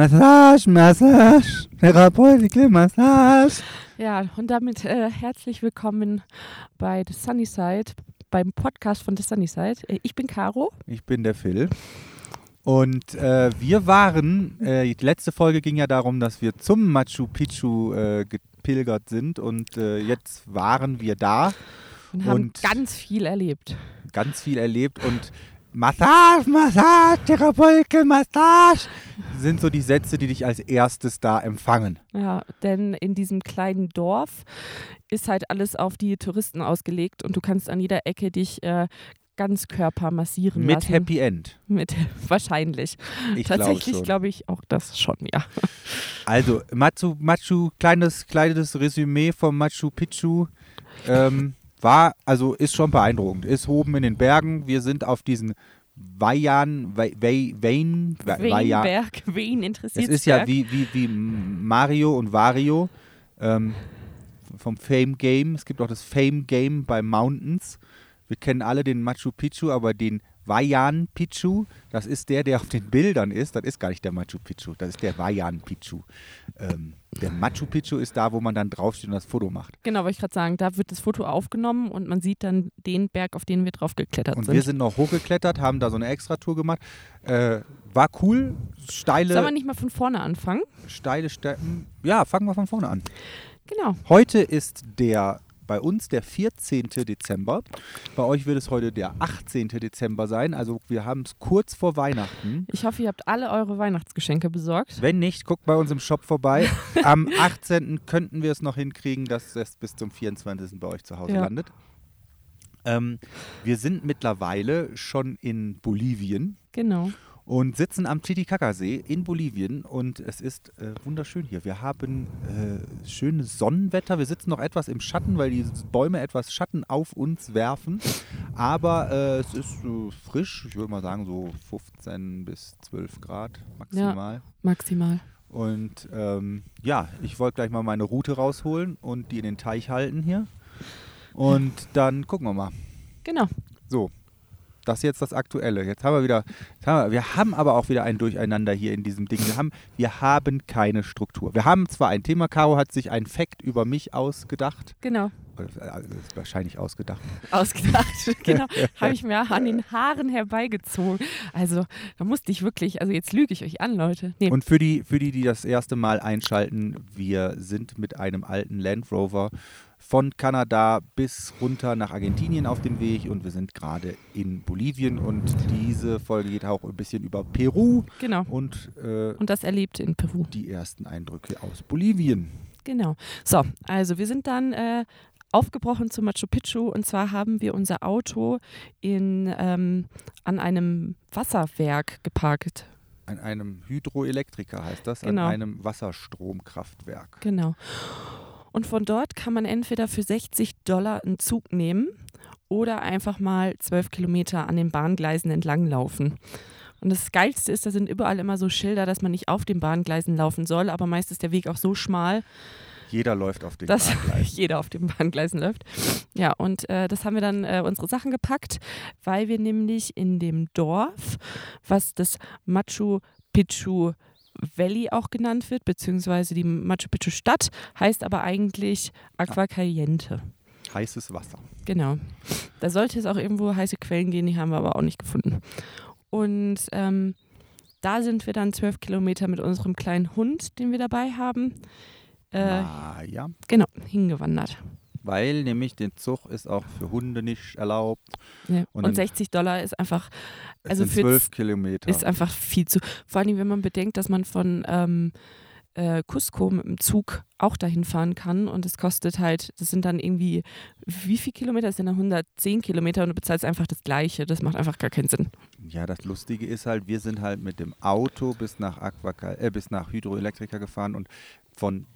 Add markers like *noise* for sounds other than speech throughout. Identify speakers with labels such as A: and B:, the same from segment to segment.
A: Massage, Massage, Therapeutische Massage.
B: Ja, und damit äh, herzlich willkommen bei The Sunnyside, beim Podcast von The Sunnyside. Äh, Ich bin Caro.
A: Ich bin der Phil. Und äh, wir waren, äh, die letzte Folge ging ja darum, dass wir zum Machu Picchu äh, gepilgert sind und äh, jetzt waren wir da,
B: Und haben
A: Und-
B: ganz viel erlebt.
A: ganz viel erlebt und Massage, Massage, Therapeutische Massage sind so die Sätze, die dich als erstes da empfangen.
B: Ja, denn in diesem kleinen Dorf ist halt alles auf die Touristen ausgelegt und du kannst an jeder Ecke dich äh, Ganzkörper massieren
A: Mit
B: lassen.
A: Happy End.
B: Mit *laughs* wahrscheinlich.
A: Ich
B: Tatsächlich glaube ich auch das schon, ja. *laughs*
A: Also, Machu, Machu kleines, kleines Resümee vom Machu Picchu. Ähm, war, also ist schon beeindruckend. Ist oben in den Bergen. Wir sind auf diesen Wayan, Wei- Wei- Wein.
B: Weinberg, wen interessiert
A: Es ist ja wie, wie, wie Mario und Wario ähm, vom Fame Game. Es gibt auch das Fame Game bei Mountains. Wir kennen alle den Machu Picchu, aber den Wayan Picchu, das ist der, der auf den Bildern ist. Das ist gar nicht der Machu Picchu, das ist der Wayan Picchu. Ähm, der Machu Picchu ist da, wo man dann draufsteht und das Foto macht.
B: Genau, wollte ich gerade sagen, da wird das Foto aufgenommen und man sieht dann den Berg, auf den wir drauf geklettert
A: Und
B: sind.
A: wir sind noch hochgeklettert, haben da so eine Extratour gemacht. Äh, war cool, steile,
B: Sollen wir nicht mal von vorne anfangen?
A: steile Steppen. Ja, fangen wir von vorne an.
B: Genau.
A: Heute ist der bei uns der 14. Dezember. Bei euch wird es heute der 18. Dezember sein. Also wir haben es kurz vor Weihnachten.
B: Ich hoffe, ihr habt alle eure Weihnachtsgeschenke besorgt.
A: Wenn nicht, guckt bei uns im Shop vorbei. *laughs* Am 18. könnten wir es noch hinkriegen, dass es bis zum 24. bei euch zu Hause
B: Ja.
A: landet. Ähm, wir sind mittlerweile schon in Bolivien
B: Genau.
A: Und sitzen am Titicaca-See in Bolivien und es ist äh, wunderschön hier. Wir haben äh, schönes Sonnenwetter. Wir sitzen noch etwas im Schatten, weil die Bäume etwas Schatten auf uns werfen. Aber äh, es ist äh, frisch. Ich würde mal sagen so 15 bis 12 Grad maximal.
B: Maximal.
A: Und ähm, ja, ich wollte gleich mal meine Route rausholen und die in den Teich halten hier. Und dann gucken wir mal.
B: Genau.
A: So, das ist jetzt das Aktuelle. Jetzt haben wir wieder, haben wir, wir haben aber auch wieder ein Durcheinander hier in diesem Ding. Wir haben, wir haben keine Struktur. Wir haben zwar ein Thema, Caro hat sich ein Fact über mich ausgedacht.
B: Genau.
A: Äh, ist wahrscheinlich ausgedacht.
B: Ausgedacht. *laughs* genau. *laughs* Habe ich mir an den Haaren herbeigezogen. Also, da musste ich wirklich, also jetzt lüge ich euch an, Leute. Nee,
A: Und für die, für die, die das erste Mal einschalten, wir sind mit einem alten Land Rover von Kanada bis runter nach Argentinien auf dem Weg und wir sind gerade in Bolivien und diese Folge geht auch ein bisschen über Peru
B: genau.
A: und äh,
B: Und das erlebt in Peru.
A: die ersten Eindrücke aus Bolivien.
B: Genau. So, also wir sind dann äh, aufgebrochen zu Machu Picchu und zwar haben wir unser Auto in, ähm, an einem Wasserwerk geparkt.
A: An einem Hydroelektriker heißt das,
B: Genau.
A: an einem Wasserstromkraftwerk.
B: Genau. Und von dort kann man entweder für 60 Dollar einen Zug nehmen oder einfach mal 12 Kilometer an den Bahngleisen entlang laufen. Und das Geilste ist, da sind überall immer so Schilder, dass man nicht auf den Bahngleisen laufen soll, aber meist ist der Weg auch so schmal,
A: Jeder läuft auf den
B: dass *laughs*
A: Bahngleisen.
B: jeder auf den Bahngleisen läuft. Ja, und äh, das haben wir dann äh, unsere Sachen gepackt, weil wir nämlich in dem Dorf, was das Machu Picchu Valley auch genannt wird, beziehungsweise die Machu Picchu Stadt, heißt aber eigentlich Aqua Caliente.
A: Heißes Wasser.
B: Genau. Da sollte es auch irgendwo heiße Quellen gehen, die haben wir aber auch nicht gefunden. Und ähm, da sind wir dann zwölf Kilometer mit unserem kleinen Hund, den wir dabei haben, äh,
A: Ah, ja.
B: genau, hingewandert.
A: Weil nämlich den Zug ist auch für Hunde nicht erlaubt.
B: Ja.
A: Und
B: Und,
A: dann-
B: 60 Dollar ist einfach, Also für
A: zwölf Kilometer.
B: ist einfach viel zu. Vor allem, wenn man bedenkt, dass man von ähm, äh, Cusco mit dem Zug auch dahin fahren kann und es kostet halt, das sind dann irgendwie, wie viele Kilometer? Das sind dann 110 Kilometer und du bezahlst einfach das Gleiche. Das macht einfach gar keinen Sinn.
A: Ja, das Lustige ist halt, wir sind halt mit dem Auto bis nach Aquacal, äh, bis nach Hydroelektriker gefahren und von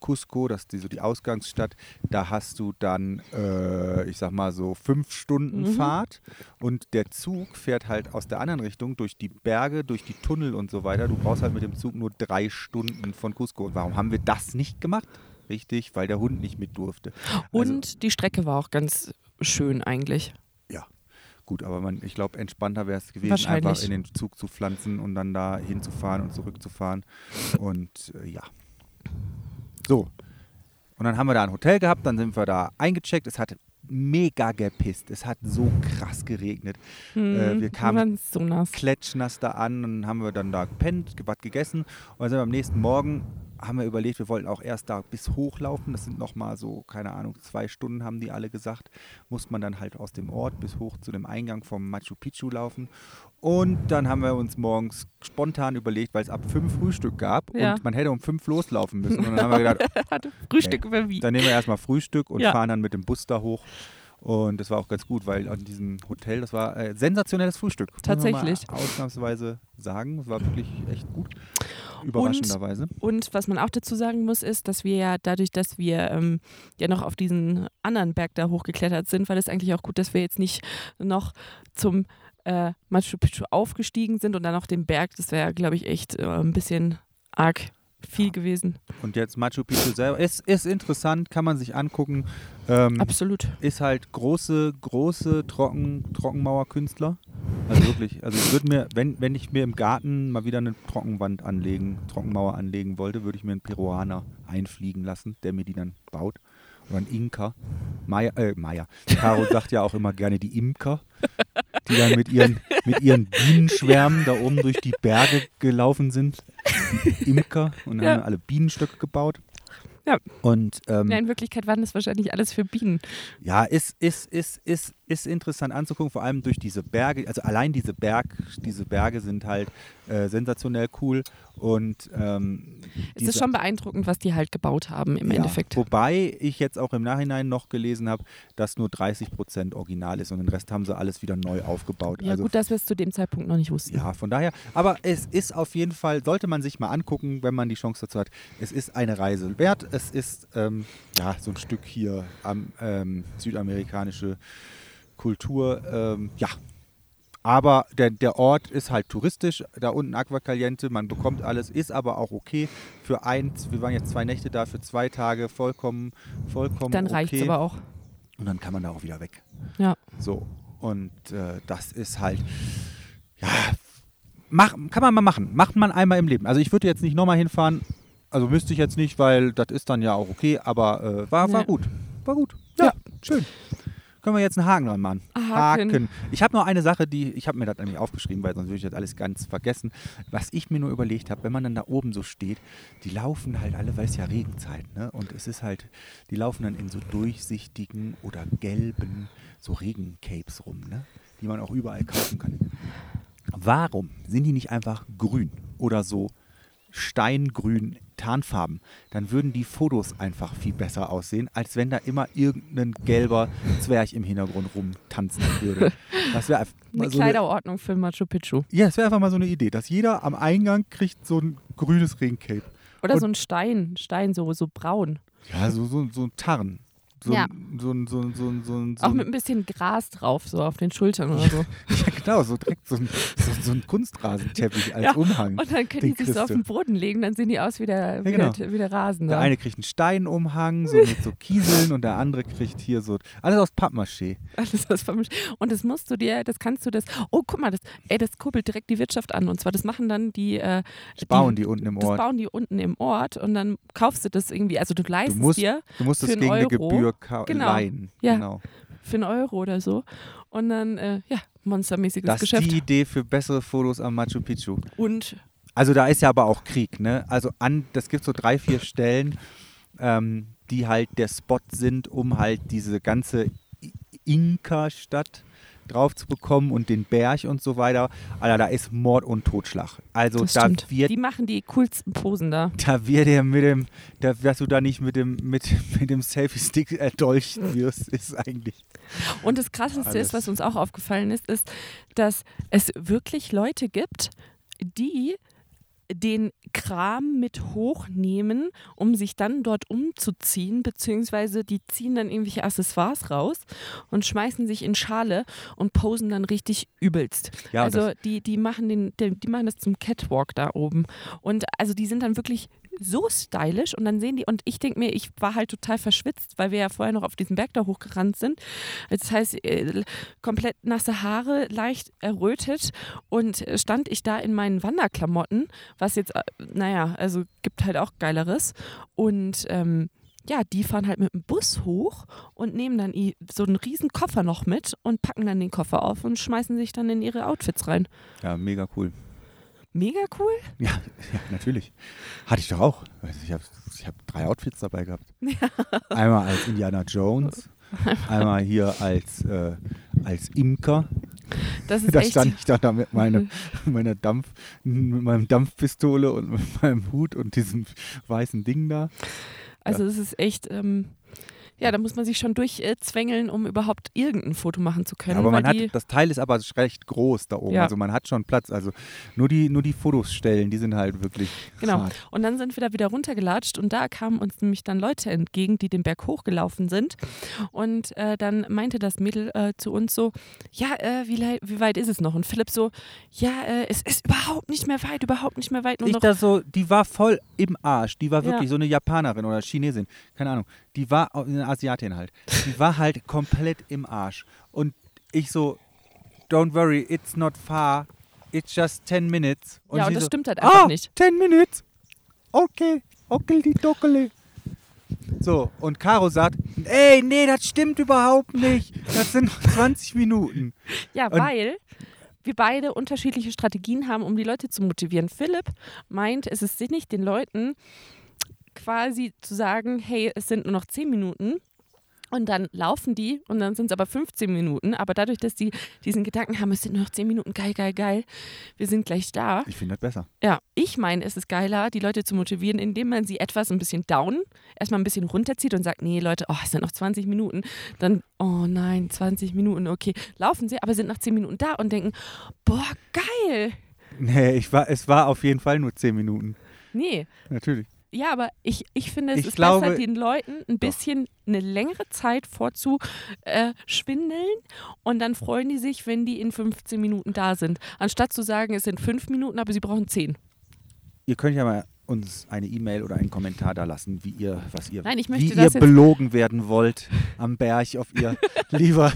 A: Cusco, das ist die, so die Ausgangsstadt, da hast du dann, äh, ich sag mal so fünf Stunden
B: Mhm.
A: Fahrt und der Zug fährt halt aus der anderen Richtung durch die Berge, durch die Tunnel und so weiter. Du brauchst halt mit dem Zug nur drei Stunden von Cusco. Und warum haben wir das nicht gemacht? Richtig, weil der Hund nicht mit durfte. Also,
B: Und die Strecke war auch ganz schön eigentlich.
A: Gut, aber man, ich glaube, entspannter wäre es gewesen, einfach in den Zug zu pflanzen und dann da hinzufahren und zurückzufahren. Und äh, ja. So. Und dann haben wir da ein Hotel gehabt, dann sind wir da eingecheckt. Es hat mega gepisst. Es hat so krass geregnet.
B: Hm,
A: Äh, wir kamen
B: so nass.
A: klatschnass da an und haben wir dann da gepennt, was gegessen. Und dann sind wir am nächsten Morgen, haben wir überlegt, wir wollten auch erst da bis hochlaufen. Das sind nochmal so, keine Ahnung, zwei Stunden haben die alle gesagt. Muss man dann halt aus dem Ort bis hoch zu dem Eingang vom Machu Picchu laufen. Und dann haben wir uns morgens spontan überlegt, weil es ab fünf Frühstück gab
B: Ja.
A: und man hätte um fünf loslaufen müssen. Und dann haben wir *laughs* gedacht,
B: Frühstück über wie.
A: dann nehmen wir erstmal Frühstück und
B: Ja.
A: fahren dann mit dem Bus da hoch. Und das war auch ganz gut, weil an diesem Hotel, das war äh, sensationelles Frühstück. Muss man
B: Tatsächlich.
A: Mal ausnahmsweise sagen. Es war wirklich echt gut. Überraschenderweise.
B: Und was man auch dazu sagen muss, ist, dass wir ja dadurch, dass wir ähm, ja noch auf diesen anderen Berg da hochgeklettert sind, war das eigentlich auch gut, dass wir jetzt nicht noch zum äh, Machu Picchu aufgestiegen sind und dann noch den Berg. Das wäre, glaube ich, echt äh, ein bisschen arg viel
A: Ja.
B: gewesen.
A: Und jetzt Machu Picchu selber. Ist, ist interessant, kann man sich angucken. Ähm,
B: Absolut.
A: ist halt große, große Trocken, Trockenmauerkünstler. Also wirklich, also ich würde mir, wenn, wenn ich mir im Garten mal wieder eine Trockenwand anlegen, Trockenmauer anlegen wollte, würde ich mir einen Peruaner einfliegen lassen, der mir die dann baut. Oder ein Inka. Maya, äh, Maya. Caro *laughs* sagt ja auch immer gerne die Imker, die dann mit ihren, mit ihren Bienenschwärmen da oben durch die Berge gelaufen sind. Die Imker und
B: Ja.
A: haben alle Bienenstöcke gebaut.
B: Ja.
A: Und ähm,
B: Ja, in Wirklichkeit waren das wahrscheinlich alles für Bienen.
A: ja, ist, ist, ist, ist, ist interessant anzugucken, vor allem durch diese Berge. Also allein diese, Berg, diese Berge sind halt äh, sensationell cool. Und ähm,
B: Es ist schon beeindruckend, was die halt gebaut haben im
A: ja,
B: Endeffekt.
A: Wobei ich jetzt auch im Nachhinein noch gelesen habe, dass nur 30 Prozent original ist und den Rest haben sie alles wieder neu aufgebaut.
B: Ja,
A: also
B: gut, dass wir es zu dem Zeitpunkt noch nicht wussten.
A: ja, von daher. Aber es ist auf jeden Fall, sollte man sich mal angucken, wenn man die Chance dazu hat. Es ist eine Reise wert. Es ist ähm, ja so ein Stück hier am ähm, südamerikanische Kultur. Ähm, ja. Aber der, der Ort ist halt touristisch. Da unten Aquacaliente, man bekommt alles, ist aber auch okay. Für eins, wir waren jetzt zwei Nächte da, für zwei Tage vollkommen, vollkommen
B: Dann
A: okay.
B: reicht es aber auch.
A: Und dann kann man da auch wieder weg.
B: Ja.
A: So. Und äh, das ist halt, ja, mach, kann man mal machen. Macht man einmal im Leben. Also ich würde jetzt nicht nochmal hinfahren. Also müsste ich jetzt nicht, weil das ist dann ja auch okay. Aber äh, war, war
B: Ja.
A: gut. War gut. Ja,
B: Ja.
A: schön. Können wir jetzt einen Haken dran machen?
B: Haken.
A: Ich habe noch eine Sache, die, ich habe mir das nämlich aufgeschrieben, weil sonst würde ich das alles ganz vergessen. Was ich mir nur überlegt habe, wenn man dann da oben so steht, die laufen halt alle, weil es ja Regenzeit, ne? Und es ist halt, die laufen dann in so durchsichtigen oder gelben, so Regencapes rum, ne? Die man auch überall kaufen kann. Warum sind die nicht einfach grün oder so steingrün Tarnfarben? Dann würden die Fotos einfach viel besser aussehen, als wenn da immer irgendein gelber Zwerg im Hintergrund rumtanzen würde. Das wäre
B: Eine
A: so
B: Kleiderordnung für Machu Picchu.
A: ja, es wäre einfach mal so eine Idee, dass jeder am Eingang kriegt so ein grünes Regencape.
B: Oder
A: Und-
B: so ein Stein, Stein so, so braun.
A: Ja, so, so, so ein Tarn. So,
B: Ja.
A: ein- so, ein- so, ein- so, ein- so, ein-
B: Auch mit ein bisschen Gras drauf, so auf den Schultern oder so. *laughs*
A: Ja, genau, so direkt so ein, so, so ein Kunstrasenteppich als
B: Ja,
A: Umhang.
B: Und dann können
A: Den
B: die sich so auf
A: du.
B: den Boden legen, dann sehen die aus wie der, wie
A: genau.
B: der, wie der Rasen.
A: Der eine kriegt einen Steinumhang, so mit so Kieseln und der andere kriegt hier so, alles aus Pappmaché.
B: Alles was vermischt. Und das musst du dir, das kannst du das. Oh, guck mal, das, ey, das kurbelt direkt die Wirtschaft an. Und zwar, das machen dann die. Äh,
A: Das bauen die unten im
B: Das
A: Ort.
B: bauen die unten im Ort und dann kaufst du das irgendwie. Also du leistest
A: musst
B: dir
A: Du musst
B: für
A: das gegen eine
B: Euro.
A: Gebühr ka-
B: Genau.
A: leihen.
B: Ja.
A: Genau.
B: für einen Euro oder so. Und dann, äh, ja, monstermäßiges
A: Das ist
B: Geschäft.
A: die Idee für bessere Fotos am Machu Picchu.
B: Und
A: Also da ist ja aber auch Krieg, ne? Also an, das gibt so drei, vier Stellen, ähm, die halt der Spot sind, um halt diese ganze Inka-Stadt drauf zu bekommen und den Berg und so weiter. Alter, da ist Mord und Totschlag. Also
B: das
A: da
B: stimmt.
A: wird
B: Die machen die coolsten Posen da.
A: da wird er mit dem, da wirst du da nicht mit dem, mit, mit dem Selfie-Stick erdolcht wirst, ist eigentlich.
B: Und das Krasseste
A: Alles.
B: ist, was uns auch aufgefallen ist, ist, dass es wirklich Leute gibt, die den Kram mit hochnehmen, um sich dann dort umzuziehen, beziehungsweise die ziehen dann irgendwelche Accessoires raus und schmeißen sich in Schale und posen dann richtig übelst.
A: Ja,
B: also die, die machen den, die, die machen das zum Catwalk da oben. Und also die sind dann wirklich so stylisch und dann sehen die, und ich denke mir, ich war halt total verschwitzt, weil wir ja vorher noch auf diesen Berg da hochgerannt sind. Das heißt, äh, komplett nasse Haare, leicht errötet und äh, stand ich da in meinen Wanderklamotten, was jetzt, äh, naja, also gibt halt auch Geileres. Und ähm, ja, die fahren halt mit dem Bus hoch und nehmen dann so einen riesen Koffer noch mit und packen dann den Koffer auf und schmeißen sich dann in ihre Outfits rein.
A: Ja, mega cool.
B: Mega cool.
A: Ja, ja natürlich. Hatte ich doch auch. Also ich habe ich hab drei Outfits dabei gehabt. *laughs* Einmal als Indiana Jones, einmal hier als, äh, als Imker.
B: Das ist
A: Da
B: echt.
A: stand ich dann da mit, meine, *laughs* meiner Dampf, mit meinem Dampfpistole und mit meinem Hut und diesem weißen Ding da.
B: Also es ist echt, ähm, ja, da muss man sich schon durchzwängeln, um überhaupt irgendein Foto machen zu können.
A: aber man hat, das Teil ist aber recht groß da oben.
B: Ja.
A: Also man hat schon Platz. Also nur die, nur die Fotostellen, die sind halt wirklich
B: Genau.
A: hart.
B: Und dann sind wir da wieder runtergelatscht und da kamen uns nämlich dann Leute entgegen, die den Berg hochgelaufen sind. Und äh, dann meinte das Mädel äh, zu uns so, ja, äh, wie, wie weit ist es noch? Und Philipp so, ja, äh, es ist überhaupt nicht mehr weit, überhaupt nicht mehr weit. Nur
A: Ich
B: noch
A: da so, die war voll im Arsch. Die war
B: Ja.
A: wirklich so eine Japanerin oder Chinesin, keine Ahnung. Die war eine Asiatin halt. Die war halt komplett im Arsch. Und ich so, don't worry, it's not far. It's just 10 minutes.
B: ja, und das
A: so,
B: stimmt halt einfach
A: ah,
B: nicht.
A: 10 minutes. Okay, okay, die Dockele. So, und Caro sagt, ey, nee, das stimmt überhaupt nicht. Das sind noch 20 Minuten. *laughs*
B: Ja,
A: Und-
B: weil wir beide unterschiedliche Strategien haben, um die Leute zu motivieren. Philipp meint, es ist sinnig, den Leuten quasi zu sagen, hey, es sind nur noch 10 Minuten. Und dann laufen die und dann sind es aber 15 Minuten. Aber dadurch, dass die diesen Gedanken haben, es sind nur noch 10 Minuten, geil, geil, geil, wir sind gleich da.
A: Ich finde das besser.
B: Ja, ich meine, es ist geiler, die Leute zu motivieren, indem man sie etwas ein bisschen down, erstmal ein bisschen runterzieht und sagt, nee, Leute, oh, es sind noch 20 Minuten. Dann, oh nein, 20 Minuten, okay. Laufen sie, aber sind nach 10 Minuten da und denken, boah, geil.
A: Nee, ich war, es war auf jeden Fall nur 10 Minuten.
B: Nee,
A: Natürlich.
B: Ja, aber ich, ich finde, es
A: Ich
B: ist
A: glaube-
B: besser, den Leuten ein bisschen eine längere Zeit vorzuschwindeln äh, schwindeln und dann freuen die sich, wenn die in 15 Minuten da sind. Anstatt zu sagen, es sind 5 Minuten, aber sie brauchen 10.
A: Ihr könnt ja mal uns eine E-Mail oder einen Kommentar da lassen, wie ihr, was ihr,
B: Nein,
A: wie ihr belogen werden wollt am Berg, ob ihr *laughs* lieber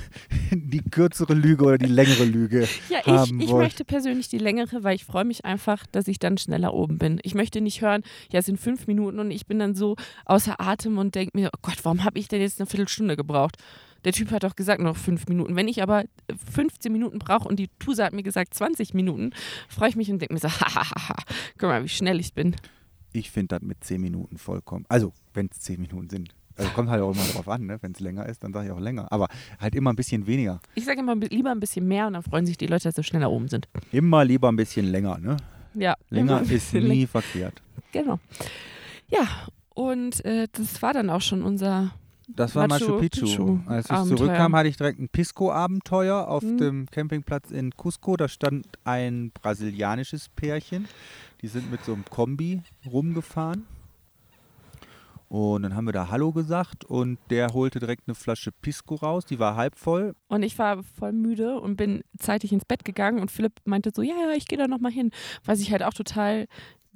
A: die kürzere Lüge oder die längere Lüge
B: Ja, ich,
A: haben
B: ich
A: wollt.
B: möchte persönlich die längere, weil ich freue mich einfach, dass ich dann schneller oben bin. Ich möchte nicht hören, ja, es sind fünf Minuten und ich bin dann so außer Atem und denke mir, oh Gott, warum habe ich denn jetzt eine Viertelstunde gebraucht? Der Typ hat doch gesagt noch fünf Minuten. Wenn ich aber 15 Minuten brauche und die Tuse hat mir gesagt 20 Minuten, freue ich mich und denke mir so, *laughs* hahaha, guck mal, wie schnell ich bin.
A: Ich finde das mit 10 Minuten vollkommen. Also, wenn es 10 Minuten sind. Also kommt halt auch immer drauf an, ne? wenn es länger ist, dann sage ich auch länger. Aber halt immer ein bisschen weniger.
B: Ich sage immer lieber ein bisschen mehr und dann freuen sich die Leute, dass sie schneller oben sind.
A: Immer lieber ein bisschen länger. Ne?
B: Ja,
A: Länger ist nie verkehrt.
B: Genau. Ja, und äh, das war dann auch schon unser
A: Das war Machu,
B: Machu
A: Picchu.
B: Picchu
A: Als ich
B: Abenteuer.
A: zurückkam, hatte ich direkt ein Pisco-Abenteuer auf
B: Mhm.
A: dem Campingplatz in Cusco. Da stand ein brasilianisches Pärchen. Die sind mit so einem Kombi rumgefahren. Und dann haben wir da Hallo gesagt und der holte direkt eine Flasche Pisco raus. Die war halb voll.
B: Und ich war voll müde und bin zeitig ins Bett gegangen und Philipp meinte so, ja, ja, ich gehe da nochmal hin. Was ich halt auch total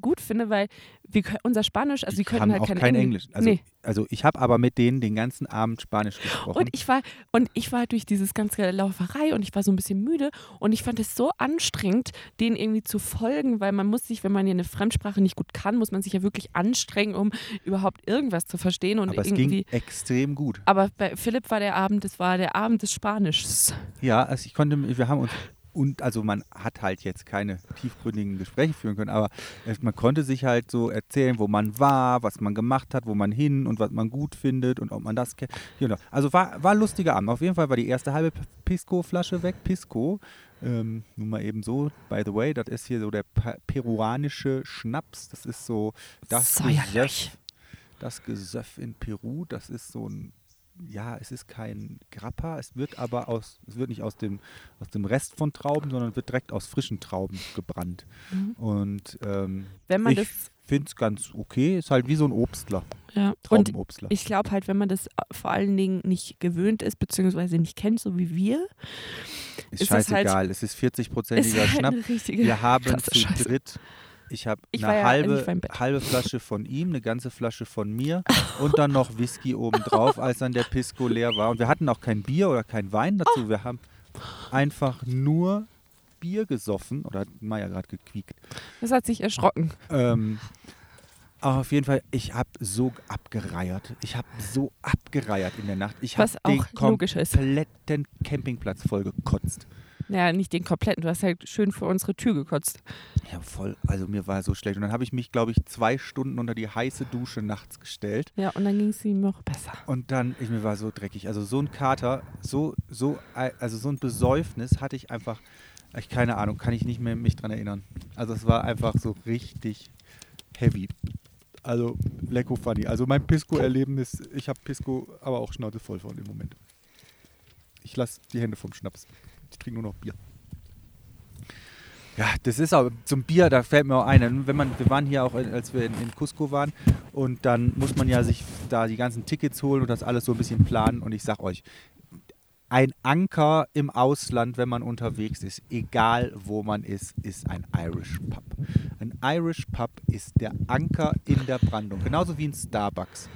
B: gut finde, weil wir, unser Spanisch, also
A: Die
B: die können halt
A: auch
B: kein,
A: kein
B: Englisch.
A: Englisch. Also,
B: nee.
A: also ich habe aber mit denen den ganzen Abend Spanisch gesprochen.
B: Und ich war und ich war durch dieses ganze Lauferei und ich war so ein bisschen müde und ich fand es so anstrengend, denen irgendwie zu folgen, weil man muss sich, wenn man ja eine Fremdsprache nicht gut kann, muss man sich ja wirklich anstrengen, um überhaupt irgendwas zu verstehen und
A: aber es
B: irgendwie.
A: ging extrem gut.
B: Aber bei Philipp war der Abend, das war der Abend des Spanischs.
A: Ja, also ich konnte, wir haben uns und also man hat halt jetzt keine tiefgründigen Gespräche führen können, aber es- man konnte sich halt so erzählen, wo man war, was man gemacht hat, wo man hin und was man gut findet und ob man das kennt. Also war, war ein lustiger Abend. Auf jeden Fall war die erste halbe Pisco-Flasche weg. Pisco, ähm, nun mal eben so, by the way, das ist hier so der peruanische Schnaps. Das ist so das
B: Säuerlich.
A: Gesöff, das Gesöff in Peru. Das ist so ein ja, es ist kein Grappa, es wird aber aus, es wird nicht aus dem, aus dem Rest von Trauben, sondern wird direkt aus frischen Trauben gebrannt.
B: Mhm.
A: Und ähm,
B: Wenn man
A: ich finde es ganz okay, ist halt wie so ein Obstler,
B: ja. Und
A: Traubenobstler.
B: ich glaube halt, wenn man das vor allen Dingen nicht gewöhnt ist, beziehungsweise nicht kennt, so wie wir,
A: ist
B: ist es halt-
A: scheißegal, es ist
B: ist
A: 40-prozentiger
B: halt richtige
A: Wir haben zu
B: Scheiße.
A: dritt, ich habe eine
B: ja-
A: halbe, halbe Flasche von ihm, eine ganze Flasche von mir *laughs* und dann noch Whisky obendrauf, als dann der Pisco leer war. Und wir hatten auch kein Bier oder kein Wein dazu. Wir haben einfach nur Bier gesoffen. Oder hat Maya gerade gequiekt.
B: Das hat sich erschrocken.
A: Ähm, aber auf jeden Fall, ich habe so abgereiert. Ich habe so abgereiert in der Nacht. Ich habe
B: Was
A: den kompletten Campingplatz voll gekotzt.
B: Ja, nicht den kompletten. Du hast halt schön vor unsere Tür gekotzt.
A: Ja, voll. Also mir war so schlecht. Und dann habe ich mich, glaube ich, zwei Stunden unter die heiße Dusche nachts gestellt.
B: Ja, und dann ging es ihm noch besser.
A: Und dann, ich, mir war so dreckig. Also so ein Kater, so, so, also so ein Besäufnis hatte ich einfach, ich keine Ahnung, kann ich nicht mehr mich dran erinnern. Also es war einfach so richtig heavy. Also lecko funny. Also mein Pisco-Erleben ist, ich habe Pisco aber auch Schnauze voll von im Moment. Ich lasse die Hände vom Schnaps. Ich trinke nur noch Bier. Ja, das ist aber zum Bier, da fällt mir auch ein, wenn man, wir waren hier auch, als wir in, in Cusco waren und dann muss man ja sich da die ganzen Tickets holen und das alles so ein bisschen planen und ich sag euch, ein Anker im Ausland, wenn man unterwegs ist, egal wo man ist, ist ein Irish Pub. Ein Irish Pub ist der Anker in der Brandung, genauso wie ein Starbucks.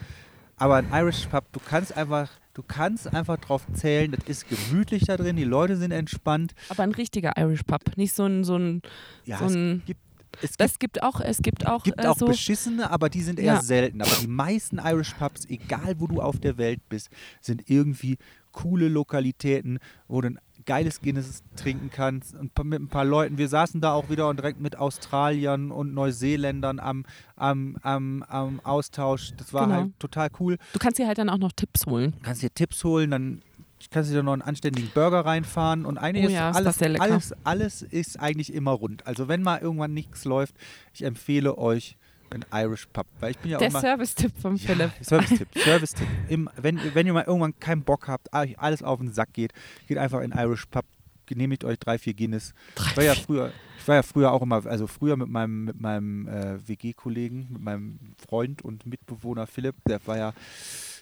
A: Aber ein Irish Pub, du kannst einfach, du kannst einfach drauf zählen, das ist gemütlich da drin, die Leute sind entspannt.
B: Aber ein richtiger Irish Pub. Nicht so ein, so ein,
A: Ja,
B: so
A: es
B: ein
A: gibt, es gibt
B: gibt auch, es gibt auch,
A: gibt
B: äh,
A: auch
B: so,
A: beschissene, aber die sind eher
B: Ja.
A: selten. Aber die meisten Irish Pubs, egal wo du auf der Welt bist, sind irgendwie coole Lokalitäten, wo du ein geiles Guinness trinken kannst und mit ein paar Leuten. Wir saßen da auch wieder und direkt mit Australiern und Neuseeländern am, am, am, am Austausch. Das war
B: Genau.
A: halt total cool.
B: du kannst dir halt dann auch noch Tipps holen.
A: kannst dir Tipps holen, dann kannst du dir noch einen anständigen Burger reinfahren und eigentlich
B: Oh ja, ist
A: alles, alles, alles ist eigentlich immer rund. Also wenn mal irgendwann nichts läuft, ich empfehle euch ein Irish Pub, weil ich bin ja
B: Der Service-Tipp vom
A: ja,
B: Philipp.
A: Service-Tipp, *laughs* Service-Tipp. Wenn, wenn ihr mal irgendwann keinen Bock habt, alles auf den Sack geht, geht einfach in Irish Pub, genehmigt euch drei, vier Guinness. Ich war ja früher, ich war ja früher auch immer, also früher mit meinem, mit meinem äh, WG-Kollegen, mit meinem Freund und Mitbewohner Philipp, der war ja,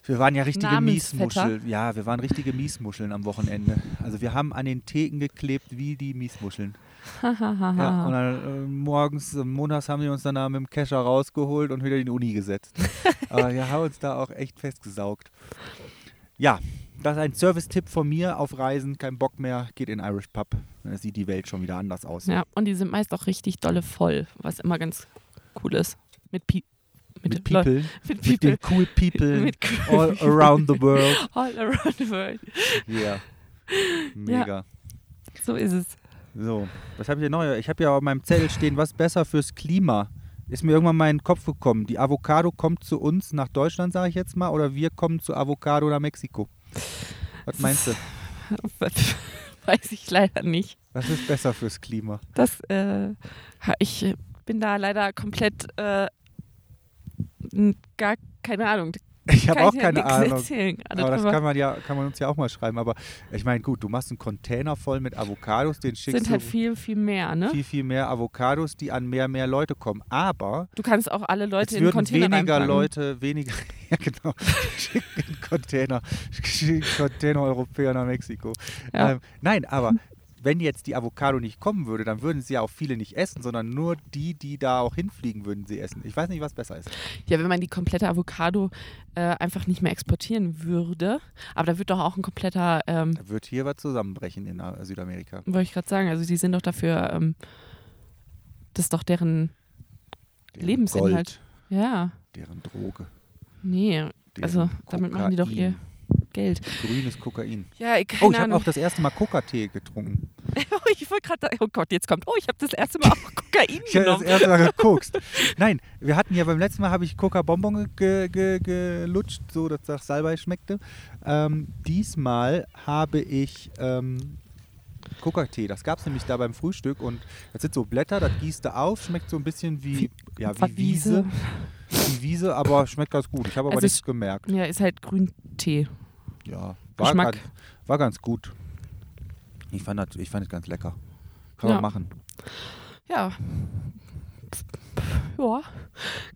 A: wir waren ja richtige. Miesmuscheln. Ja, wir waren richtige Miesmuscheln am Wochenende. Also wir haben an den Theken geklebt wie die Miesmuscheln. *laughs* Ja, und dann äh, morgens, äh, montags haben die uns dann da mit dem Kescher rausgeholt und wieder in die Uni gesetzt. *laughs* Aber wir haben uns da auch echt festgesaugt. Ja, das ist ein Service-Tipp von mir auf Reisen. Kein Bock mehr, geht in Irish Pub. Dann sieht die Welt schon wieder anders aus.
B: ja, und die sind meist auch richtig dolle voll, was immer ganz cool ist. Mit, Pi
A: Mit
B: Leu-
A: People,
B: mit
A: mit
B: People. *laughs*
A: den cool People
B: Mit cool
A: all around the world.
B: All around the world.
A: Yeah. Mega.
B: So ist es.
A: So, was habe ich denn neu? Ich habe ja auf meinem Zettel stehen, was besser fürs Klima. Ist mir irgendwann mal in den Kopf gekommen. Die Avocado kommt zu uns nach Deutschland, sage ich jetzt mal, oder wir kommen zu Avocado nach Mexiko. Was meinst du? *laughs*
B: Weiß ich leider nicht.
A: Was ist besser fürs Klima?
B: Das, äh, ich bin da leider komplett, äh, gar keine Ahnung.
A: Ich habe auch keine Ahnung.
B: Erzählen,
A: Aber das kann man ja, kann man uns ja auch mal schreiben. Aber ich meine, gut, du machst einen Container voll mit Avocados, den schickst
B: sind halt
A: du
B: viel, viel mehr, ne?
A: viel, viel mehr Avocados, die an mehr, mehr Leute kommen. Aber
B: Du kannst auch alle Leute in den Container
A: weniger
B: reinpacken.
A: Leute, weniger, *laughs* ja genau, *laughs* schicken einen Container, *laughs* schicken einen Container Europäer nach Mexiko.
B: Ja.
A: Ähm, nein, aber wenn jetzt die Avocado nicht kommen würde, dann würden sie ja auch viele nicht essen, sondern nur die, die da auch hinfliegen, würden sie essen. Ich weiß nicht, was besser ist.
B: Ja, wenn man die komplette Avocado äh, einfach nicht mehr exportieren würde. Aber da wird doch auch ein kompletter, ähm,
A: Da wird hier was zusammenbrechen in äh, Südamerika.
B: wollte ich gerade sagen, also die sind doch dafür, ähm, das ist doch deren,
A: Deren
B: Lebensinhalt. ja,
A: Gold, deren Droge.
B: nee,
A: Deren
B: also damit machen die doch ihr
A: Kokain.
B: Geld.
A: Grünes Kokain.
B: Ja, ich,
A: Oh, ich habe auch das erste Mal Coca-Tee getrunken. *laughs*
B: Oh, ich wollte gerade, oh Gott, jetzt kommt, oh, ich habe das erste Mal auch Kokain *laughs*
A: Ich habe das
B: genommen.
A: erste Mal gekokst. *laughs* Nein, wir hatten ja beim letzten Mal habe ich Coca-Bonbon ge, ge, gelutscht, so dass das Salbei schmeckte. Ähm, diesmal habe ich ähm, Coca-Tee. Das gab es nämlich da beim Frühstück und das sind so Blätter, das gießt du auf, schmeckt so ein bisschen wie, ja, wie Wiese. Wie Wiese, aber schmeckt ganz gut. Ich habe aber
B: Also
A: nichts gemerkt.
B: Ja, ist halt Grüntee.
A: Ja, war,
B: Geschmack.
A: Ganz, war ganz gut. Ich fand das, ich fand es ganz lecker. Kann
B: Ja.
A: man machen.
B: Ja. Ja,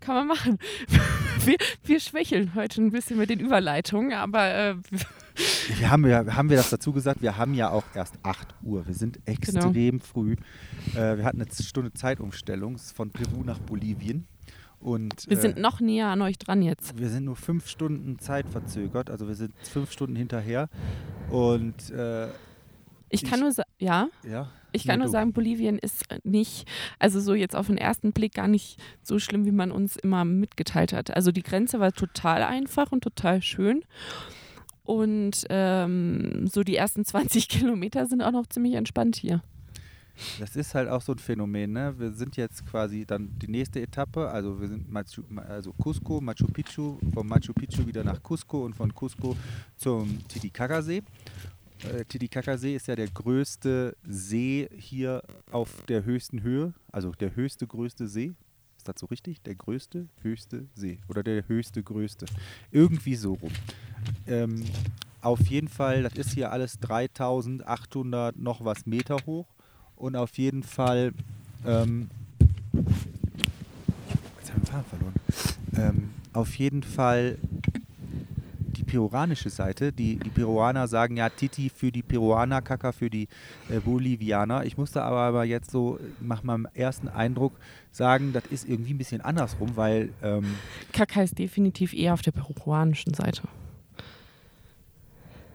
B: kann man machen. *laughs* Wir, wir schwächeln heute ein bisschen mit den Überleitungen, aber äh,
A: Wir haben, ja, haben wir das dazu gesagt? Wir haben ja auch erst 8 Uhr. Wir sind extrem früh. Äh, wir hatten eine Stunde Zeitumstellung von Peru nach Bolivien. Und,
B: wir
A: äh,
B: sind noch näher an euch dran jetzt.
A: wir sind nur fünf Stunden Zeit verzögert. Also wir sind fünf Stunden hinterher. Und äh,
B: Ich kann
A: ich-
B: nur sagen, ja,
A: ja.
B: ich kann nur
A: du.
B: sagen, Bolivien ist nicht, also so jetzt auf den ersten Blick gar nicht so schlimm, wie man uns immer mitgeteilt hat. Also die Grenze war total einfach und total schön. Und ähm, so die ersten *laughs* 20 Kilometer sind auch noch ziemlich entspannt hier.
A: Das ist halt auch so ein Phänomen. Ne? Wir sind jetzt quasi dann die nächste Etappe. Also wir sind Machu, also Cusco, Machu Picchu, von Machu Picchu wieder nach Cusco und von Cusco zum Titicaca-See. Äh, Titicaca-See ist ja der größte See hier auf der höchsten Höhe. Also der höchste, größte See. Ist das so richtig? Der größte, höchste See. Oder der höchste, größte. Irgendwie so rum. Ähm, auf jeden Fall, das ist hier alles 3800 noch was Meter hoch. Und auf jeden Fall. Ähm, jetzt haben wir den Faden verloren. Ähm, auf jeden Fall die peruanische Seite. Die, die Peruaner sagen ja Titi für die Peruaner, Kaka für die äh, Bolivianer. Ich musste aber, aber jetzt so nach meinem ersten Eindruck sagen, das ist irgendwie ein bisschen andersrum, weil ähm,
B: Kaka ist definitiv eher auf der peruanischen Seite.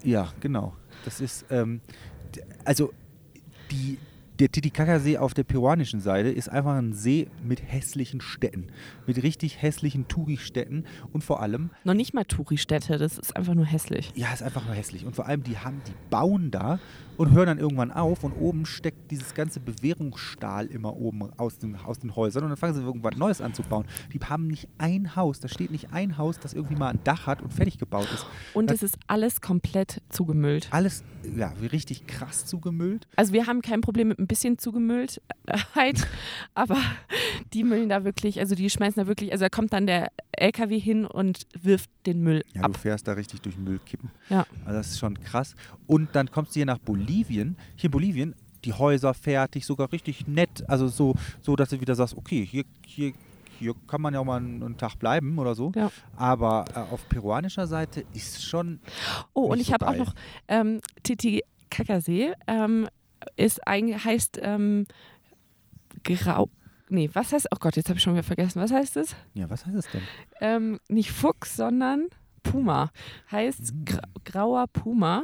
A: Ja, genau. Das ist, ähm, also die, der Titicaca-See auf der peruanischen Seite ist einfach ein See mit hässlichen Städten. Mit richtig hässlichen Touri-Städten und vor allem,
B: Noch nicht mal Touri-Städte, das ist einfach nur hässlich.
A: ja, ist einfach nur hässlich. Und vor allem, die haben, die bauen da und hören dann irgendwann auf und oben steckt dieses ganze Bewährungsstahl immer oben aus den, aus den Häusern und dann fangen sie irgendwas Neues an zu bauen. Die haben nicht ein Haus, da steht nicht ein Haus, das irgendwie mal ein Dach hat und fertig gebaut ist.
B: Und
A: Das-
B: es ist alles komplett zugemüllt.
A: Alles, ja, wie richtig krass zugemüllt.
B: Also wir haben kein Problem mit ein bisschen Zugemülltheit, *laughs* aber die müllen da wirklich, also die schmeißen da wirklich, also da kommt dann der LKW hin und wirft den Müll
A: Ja,
B: ab.
A: du fährst da richtig durch Müllkippen.
B: Ja.
A: Also das ist schon krass. Und dann kommst du hier nach Bolivien. Hier in Bolivien, die Häuser fertig, sogar richtig nett. Also so, so dass du wieder sagst, okay, hier, hier, hier kann man ja auch mal einen, Tag bleiben oder so.
B: Ja.
A: Aber äh, auf peruanischer Seite ist schon.
B: Oh, und ich
A: so
B: habe auch noch ähm, Titicacasee ähm, ist ein, heißt ähm, Grau. Nee, was heißt, oh Gott, jetzt habe ich schon wieder vergessen. Was heißt es?
A: Ja, was heißt das denn?
B: Ähm, nicht Fuchs, sondern Puma. Heißt
A: Mhm.
B: gra grauer Puma.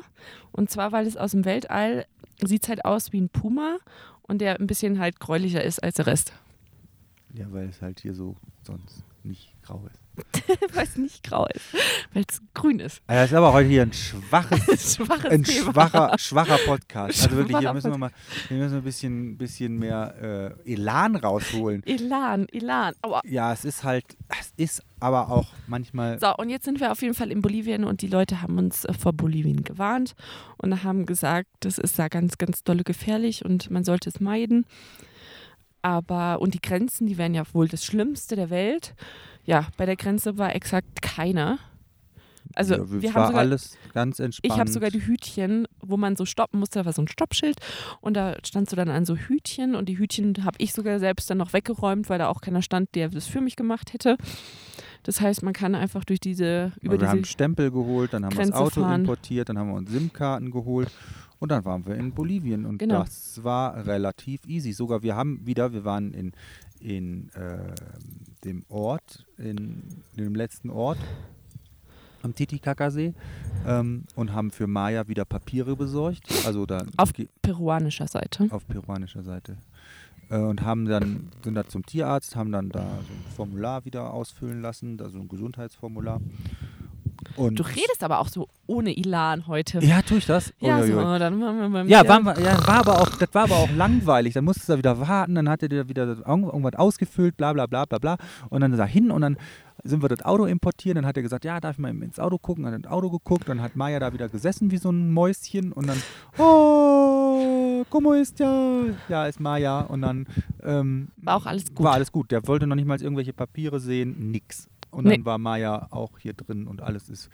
B: Und zwar, weil es aus dem Weltall sieht halt aus wie ein Puma und der ein bisschen halt gräulicher ist als der Rest.
A: Ja, weil es halt hier so sonst nicht grau ist. *laughs*
B: weil es nicht grau ist, weil es grün ist.
A: Also das ist aber heute hier ein schwaches *laughs*
B: Schwaches
A: ein
B: Thema.
A: schwacher, schwacher Podcast. Also wirklich, hier müssen wir mal hier müssen wir ein bisschen, bisschen mehr äh, Elan rausholen.
B: Elan, Elan. Aua.
A: Ja, es ist halt, es ist aber auch manchmal.
B: So, und jetzt sind wir auf jeden Fall in Bolivien und die Leute haben uns äh, vor Bolivien gewarnt und haben gesagt, das ist da ganz, ganz dolle gefährlich und man sollte es meiden. Aber, und die Grenzen, die wären ja wohl das Schlimmste der Welt. Ja, bei der Grenze war exakt keiner. Also,
A: ja,
B: wir haben sogar,
A: alles ganz entspannt.
B: ich habe sogar die Hütchen, wo man so stoppen musste, da war so ein Stoppschild und da stand so dann an so Hütchen und die Hütchen habe ich sogar selbst dann noch weggeräumt, weil da auch keiner stand, der das für mich gemacht hätte. Das heißt, man kann einfach durch diese, über
A: Aber wir haben Stempel geholt, dann haben wir das
B: Grenze
A: Auto
B: fahren.
A: importiert, dann haben wir uns SIM-Karten geholt und dann waren wir in Bolivien und
B: Genau.
A: das war relativ easy. Sogar wir haben wieder, wir waren in, in äh, dem Ort, in, in dem letzten Ort am Titicacasee ähm, und haben für Maya wieder Papiere besorgt. Also da
B: Auf- peruanischer Seite.
A: auf peruanischer Seite. Äh, und haben dann, sind da zum Tierarzt, haben dann da so ein Formular wieder ausfüllen lassen, da so ein Gesundheitsformular. Und
B: Du redest aber auch so ohne Ilan heute.
A: Ja, tue ich das?
B: Ja,
A: Uiuiui.
B: so, dann waren wir beim
A: Ja, wir, ja war aber auch, das war aber auch langweilig. Dann musstest du da wieder warten, dann hatte der wieder irgend- irgendwas ausgefüllt, bla bla bla bla bla. Und dann da hin und dann sind wir das Auto importieren. Dann hat er gesagt, ja, darf ich mal ins Auto gucken? Dann hat ins Auto geguckt, dann hat Maya da wieder gesessen wie so ein Mäuschen und dann, oh, como ya? Ja, ist Maya. Und dann ähm,
B: War auch alles gut.
A: war alles gut. Der wollte noch nicht mal irgendwelche Papiere sehen, nix. Und
B: Nee.
A: dann war Maya auch hier drin und alles ist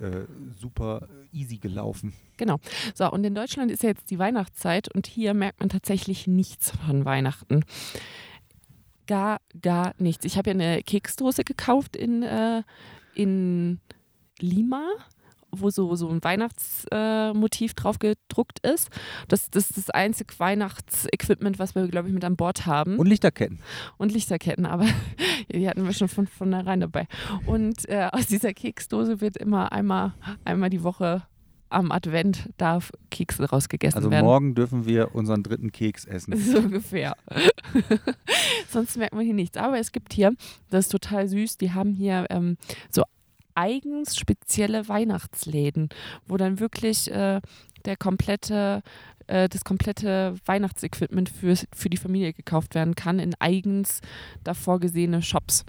A: äh, super easy gelaufen.
B: Genau. So, und in Deutschland ist ja jetzt die Weihnachtszeit und hier merkt man tatsächlich nichts von Weihnachten. Gar, gar nichts. Ich habe ja eine Keksdose gekauft in, äh, in Lima, wo so, so ein Weihnachtsmotiv äh, drauf gedruckt ist. Das, das ist das einzige Weihnachtsequipment, was wir, glaube ich, mit an Bord haben.
A: Und Lichterketten.
B: und Lichterketten, aber *laughs* die hatten wir schon von vornherein dabei. Und äh, aus dieser Keksdose wird immer einmal, einmal die Woche am Advent darf Kekse rausgegessen
A: Also
B: werden.
A: morgen dürfen wir unseren dritten Keks essen. *laughs*
B: So ungefähr. *laughs* Sonst merkt man hier nichts. Aber es gibt hier, das ist total süß, die haben hier ähm, so eigens spezielle Weihnachtsläden, wo dann wirklich äh, der komplette, äh, das komplette Weihnachtsequipment für, für die Familie gekauft werden kann in eigens davor gesehene Shops.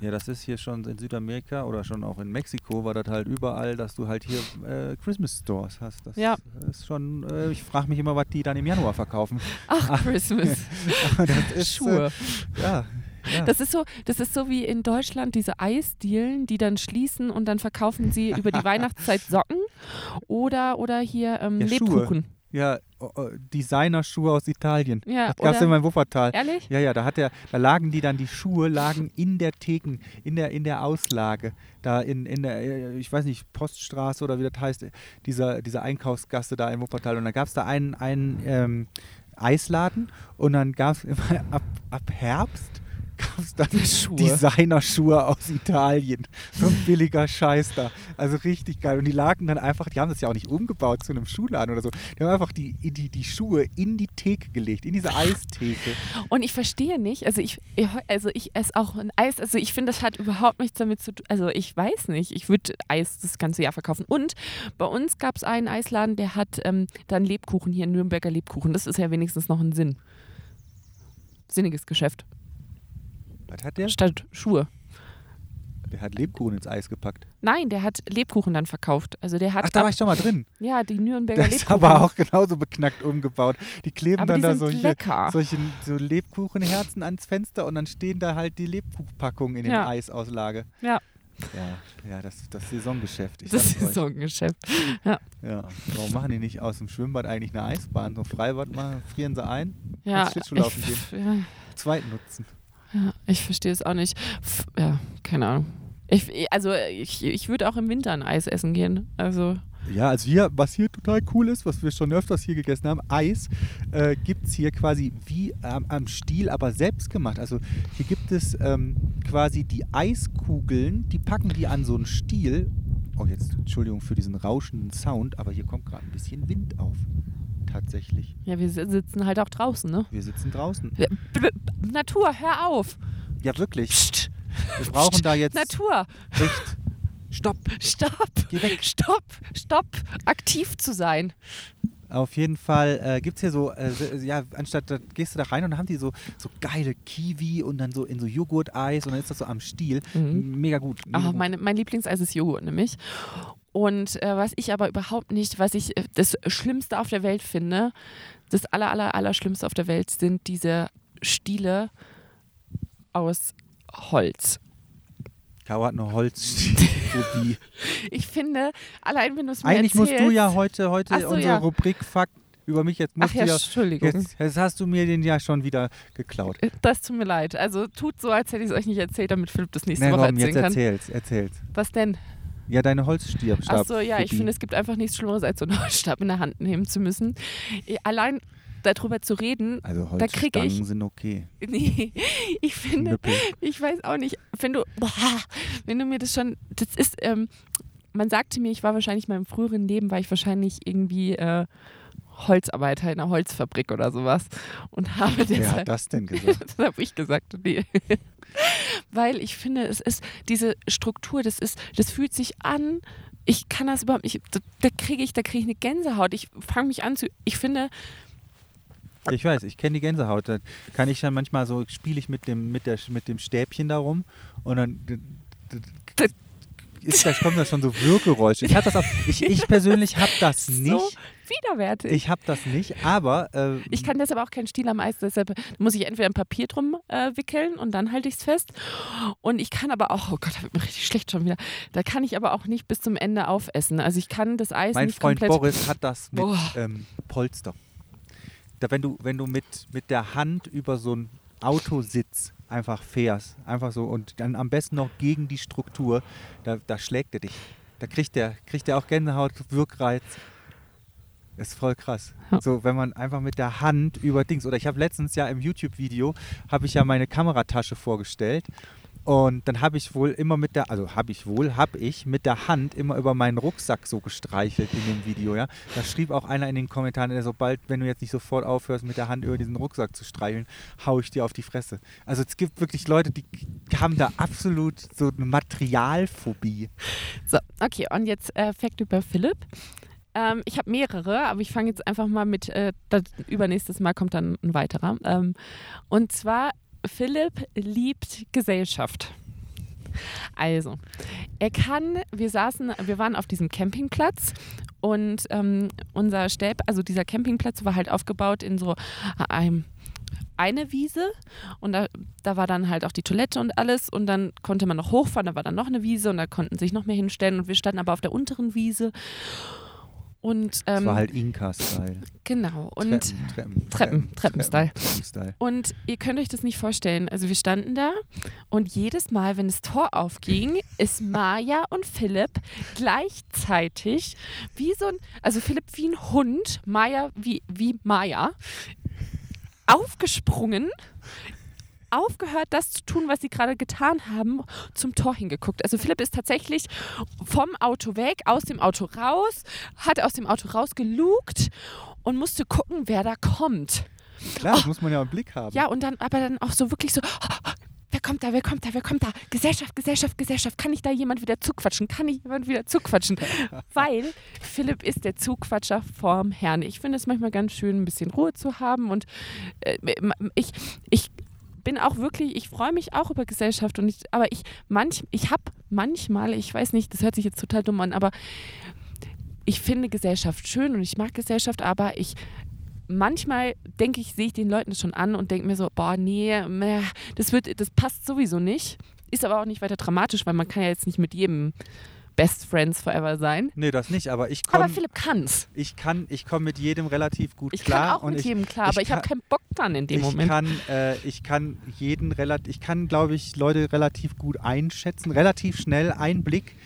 A: Ja, das ist hier schon in Südamerika oder schon auch in Mexiko, war das halt überall, dass du halt hier äh, Christmas Stores hast. Das
B: Ja.
A: ist schon, äh, ich frage mich immer, was die dann im Januar verkaufen.
B: Ach, Christmas. *laughs*
A: Das ist,
B: Schuhe.
A: Äh, ja, ja.
B: Das ist so, das ist so wie in Deutschland diese Eisdielen, die dann schließen und dann verkaufen sie über die *laughs* Weihnachtszeit Socken oder, oder hier ähm,
A: Ja, Schuhe.
B: Lebkuchen.
A: ja oh, oh, Designer-Schuhe aus Italien.
B: Ja,
A: das gab es in Wuppertal.
B: Ehrlich?
A: Ja, ja, da hat der, da lagen die dann, die Schuhe lagen in der Theken, in der, in der Auslage, da in, in der, äh, ich weiß nicht, Poststraße oder wie das heißt, dieser, dieser Einkaufsgasse da in Wuppertal. Und dann gab es da einen, einen ähm, Eisladen und dann gab es *laughs* immer ab, ab Herbst gab es dann
B: Schuhe.
A: Designerschuhe aus Italien. So ein billiger Scheiß da. Also richtig geil. Und die lagen dann einfach, die haben das ja auch nicht umgebaut zu einem Schuhladen oder so. Die haben einfach die, die, die Schuhe in die Theke gelegt, in diese Eistheke.
B: Und ich verstehe nicht, also ich, ich- also ich esse auch ein Eis, also ich finde, das hat überhaupt nichts damit zu tun, also ich weiß nicht, ich würde Eis das ganze Jahr verkaufen. Und bei uns gab es einen Eisladen, der hat ähm, dann Lebkuchen hier, Nürnberger Lebkuchen, das ist ja wenigstens noch ein Sinn. Sinniges Geschäft.
A: Was hat der?
B: Statt Schuhe.
A: Der hat Lebkuchen ins Eis gepackt.
B: Nein, der hat Lebkuchen dann verkauft. Also der hat
A: Ach, da war ich schon mal drin.
B: ja die Nürnberger
A: Der ist
B: Lebkuchen.
A: aber auch genauso beknackt umgebaut. Die kleben
B: Aber
A: dann
B: die
A: da solche,
B: lecker.
A: solche so Lebkuchenherzen ans Fenster und dann stehen da halt die Lebkuchenpackungen in
B: Ja.
A: Eisauslage.
B: Ja.
A: Ja, ja das, das Saisongeschäft. Ich
B: das. Saisongeschäft.
A: Ja. Warum machen die nicht aus dem Schwimmbad eigentlich eine Eisbahn? So ein Freibad machen, frieren sie ein,
B: Ja,
A: Jetzt Schlittschuhlaufen
B: ich, ja,
A: zweit nutzen.
B: Ja, ich verstehe es auch nicht. F- Ja, keine Ahnung. Ich, also ich, ich würde auch im Winter ein Eis essen gehen. Also
A: Ja, also hier, was hier total cool ist, was wir schon öfters hier gegessen haben, Eis, äh, gibt es hier quasi wie am- am Stiel, aber selbst gemacht. Also hier gibt es ähm, quasi die Eiskugeln, die packen die an so einen Stiel. Oh, jetzt Entschuldigung für diesen rauschenden Sound, aber hier kommt gerade ein bisschen Wind auf. Tatsächlich.
B: ja, wir si- sitzen halt auch draußen, ne?
A: Wir sitzen draußen.
B: B Natur, hör auf!
A: Ja, wirklich.
B: Psst,
A: Wir brauchen da jetzt
B: Natur,
A: echt. Stopp.
B: stopp!
A: Geh weg.
B: Stopp! Stopp! Aktiv zu sein.
A: Auf jeden Fall äh, gibt es hier so, äh, so- ja, anstatt, da gehst du da rein und dann haben die so, so geile Kiwi und dann so in so Joghurt-Eis und dann ist das so am Stiel.
B: Mhm.
A: Mega gut. Mega
B: Ah,
A: gut.
B: meine, mein Lieblingseis ist Joghurt nämlich. Und äh, was ich aber überhaupt nicht, was ich äh, das Schlimmste auf der Welt finde, das aller, aller, aller Schlimmste auf der Welt sind diese Stiele aus Holz.
A: Caro hat eine Holzphobie. *laughs*
B: Ich finde, allein wenn du es mir
A: Eigentlich musst
B: erzählst,
A: du ja heute, heute
B: so,
A: unsere
B: ja.
A: Rubrik Fakt über mich jetzt musst
B: Ach ja,
A: ja,
B: Entschuldigung.
A: jetzt, jetzt hast du mir den ja schon wieder geklaut.
B: Das tut mir leid. Also tut so, als hätte ich es euch nicht erzählt, damit Philipp das nächste
A: Nee,
B: Woche
A: komm,
B: erzählen
A: jetzt
B: kann.
A: erzähl's, erzähl's.
B: Was denn?
A: Ja, deine Holzstab.
B: Ach so, ja, ich finde, es gibt einfach nichts Schlimmeres, als so einen *laughs* Holzstab in der Hand nehmen zu müssen. Allein darüber zu reden,
A: Also
B: da krieg ich-
A: sind okay. *laughs*
B: nee, ich finde,
A: Nüppel.
B: ich weiß auch nicht, wenn du, boah, wenn du mir das schon, das ist, ähm, man sagte mir, ich war wahrscheinlich in meinem früheren Leben, war ich wahrscheinlich irgendwie äh, Holzarbeiter in einer Holzfabrik oder sowas und *laughs* habe
A: Wer
B: deshalb,
A: hat das denn gesagt? *laughs*
B: das habe ich gesagt, nee. *laughs* Weil ich finde, es ist diese Struktur, das ist, das fühlt sich an. Ich kann das überhaupt nicht. Da, da kriege ich, da kriege ich eine Gänsehaut. Ich fange mich an zu. Ich finde,
A: Ich weiß, ich kenne die Gänsehaut. Da kann ich dann manchmal so, spiele ich mit dem, mit, der, mit dem Stäbchen darum und dann ist, da kommen da schon so Wirkgeräusche. Ich, das auch, ich, ich persönlich habe das *laughs* nicht.
B: So widerwärtig.
A: Ich habe das nicht, aber. Äh,
B: Ich kann deshalb auch keinen Stiel am Eis, deshalb muss ich entweder ein Papier drum äh, wickeln und dann halte ich es fest. Und ich kann aber auch, oh Gott, da wird mir richtig schlecht schon wieder. Da kann ich aber auch nicht bis zum Ende aufessen. Also ich kann das Eis
A: mein
B: nicht
A: Freund
B: komplett.
A: Boris hat das mit ähm, Polster. Da, wenn du, wenn du mit, mit der Hand über so einen Autositz einfach fährst, einfach so und dann am besten noch gegen die Struktur, da, da schlägt er dich. Da kriegt der, kriegt der auch Gänsehaut, Wirkreiz. Ist voll krass.
B: Ja.
A: So, wenn man einfach mit der Hand über Dings. Oder ich habe letztens ja im YouTube-Video, habe ich ja meine Kameratasche vorgestellt. Und dann habe ich wohl immer mit der, also habe ich wohl, habe ich mit der Hand immer über meinen Rucksack so gestreichelt in dem Video, ja. Da schrieb auch einer in den Kommentaren, der sobald, wenn du jetzt nicht sofort aufhörst, mit der Hand über diesen Rucksack zu streicheln, hau ich dir auf die Fresse. Also es gibt wirklich Leute, die haben da absolut so eine Materialphobie.
B: So, okay, und jetzt äh, Fact über Philipp. Ähm, ich habe mehrere, aber ich fange jetzt einfach mal mit, äh, das übernächstes Mal kommt dann ein weiterer. Ähm, und zwar, Philipp liebt Gesellschaft. Also, er kann, wir saßen, wir waren auf diesem Campingplatz und ähm, unser Stellp, also dieser Campingplatz war halt aufgebaut in so einem eine Wiese und da, da war dann halt auch die Toilette und alles und dann konnte man noch hochfahren, da war dann noch eine Wiese und da konnten sich noch mehr hinstellen und wir standen aber auf der unteren Wiese und
A: Das
B: ähm,
A: war halt Inka-Style.
B: genau und
A: Treppen, Treppen,
B: Treppen, Treppen-Style.
A: Treppen-Style.
B: und ihr könnt euch das nicht vorstellen. Also wir standen da und jedes Mal, wenn das Tor aufging, ist Maja und Philipp gleichzeitig wie so ein, also Philipp wie ein Hund, Maja wie, wie Maja, aufgesprungen, aufgehört, das zu tun, was sie gerade getan haben, zum Tor hingeguckt. Also Philipp ist tatsächlich vom Auto weg, aus dem Auto raus, hat aus dem Auto rausgelugt und musste gucken, wer da kommt.
A: Klar, das muss man ja im Blick haben.
B: Oh. Ja, und dann aber dann auch so wirklich so, wer kommt da, wer kommt da, wer kommt da? Gesellschaft, Gesellschaft, Gesellschaft. Kann ich da jemand wieder zuquatschen? Kann ich jemand wieder zuquatschen? *laughs* Weil Philipp ist der Zuquatscher vorm Herrn. Ich finde es manchmal ganz schön, ein bisschen Ruhe zu haben und äh, ich, ich bin auch wirklich, ich freue mich auch über Gesellschaft und ich, aber ich manch, ich habe manchmal, ich weiß nicht, das hört sich jetzt total dumm an, aber ich finde Gesellschaft schön und ich mag Gesellschaft, aber ich manchmal denke ich, sehe ich den Leuten das schon an und denke mir so, boah, nee, das wird, das passt sowieso nicht. Ist aber auch nicht weiter dramatisch, weil man kann ja jetzt nicht mit jedem Best Friends forever sein.
A: Nee, das nicht, aber ich
B: Aber
A: komme
B: Philipp kann's.
A: ich kann, ich komme mit jedem relativ gut
B: Ich
A: klar.
B: kann auch mit
A: ich,
B: jedem klar,
A: ich
B: aber ich habe keinen Bock dann in dem
A: ich
B: Moment.
A: Kann, äh, ich kann jeden relativ, ich kann, glaube ich, Leute relativ gut einschätzen, relativ schnell Einblick.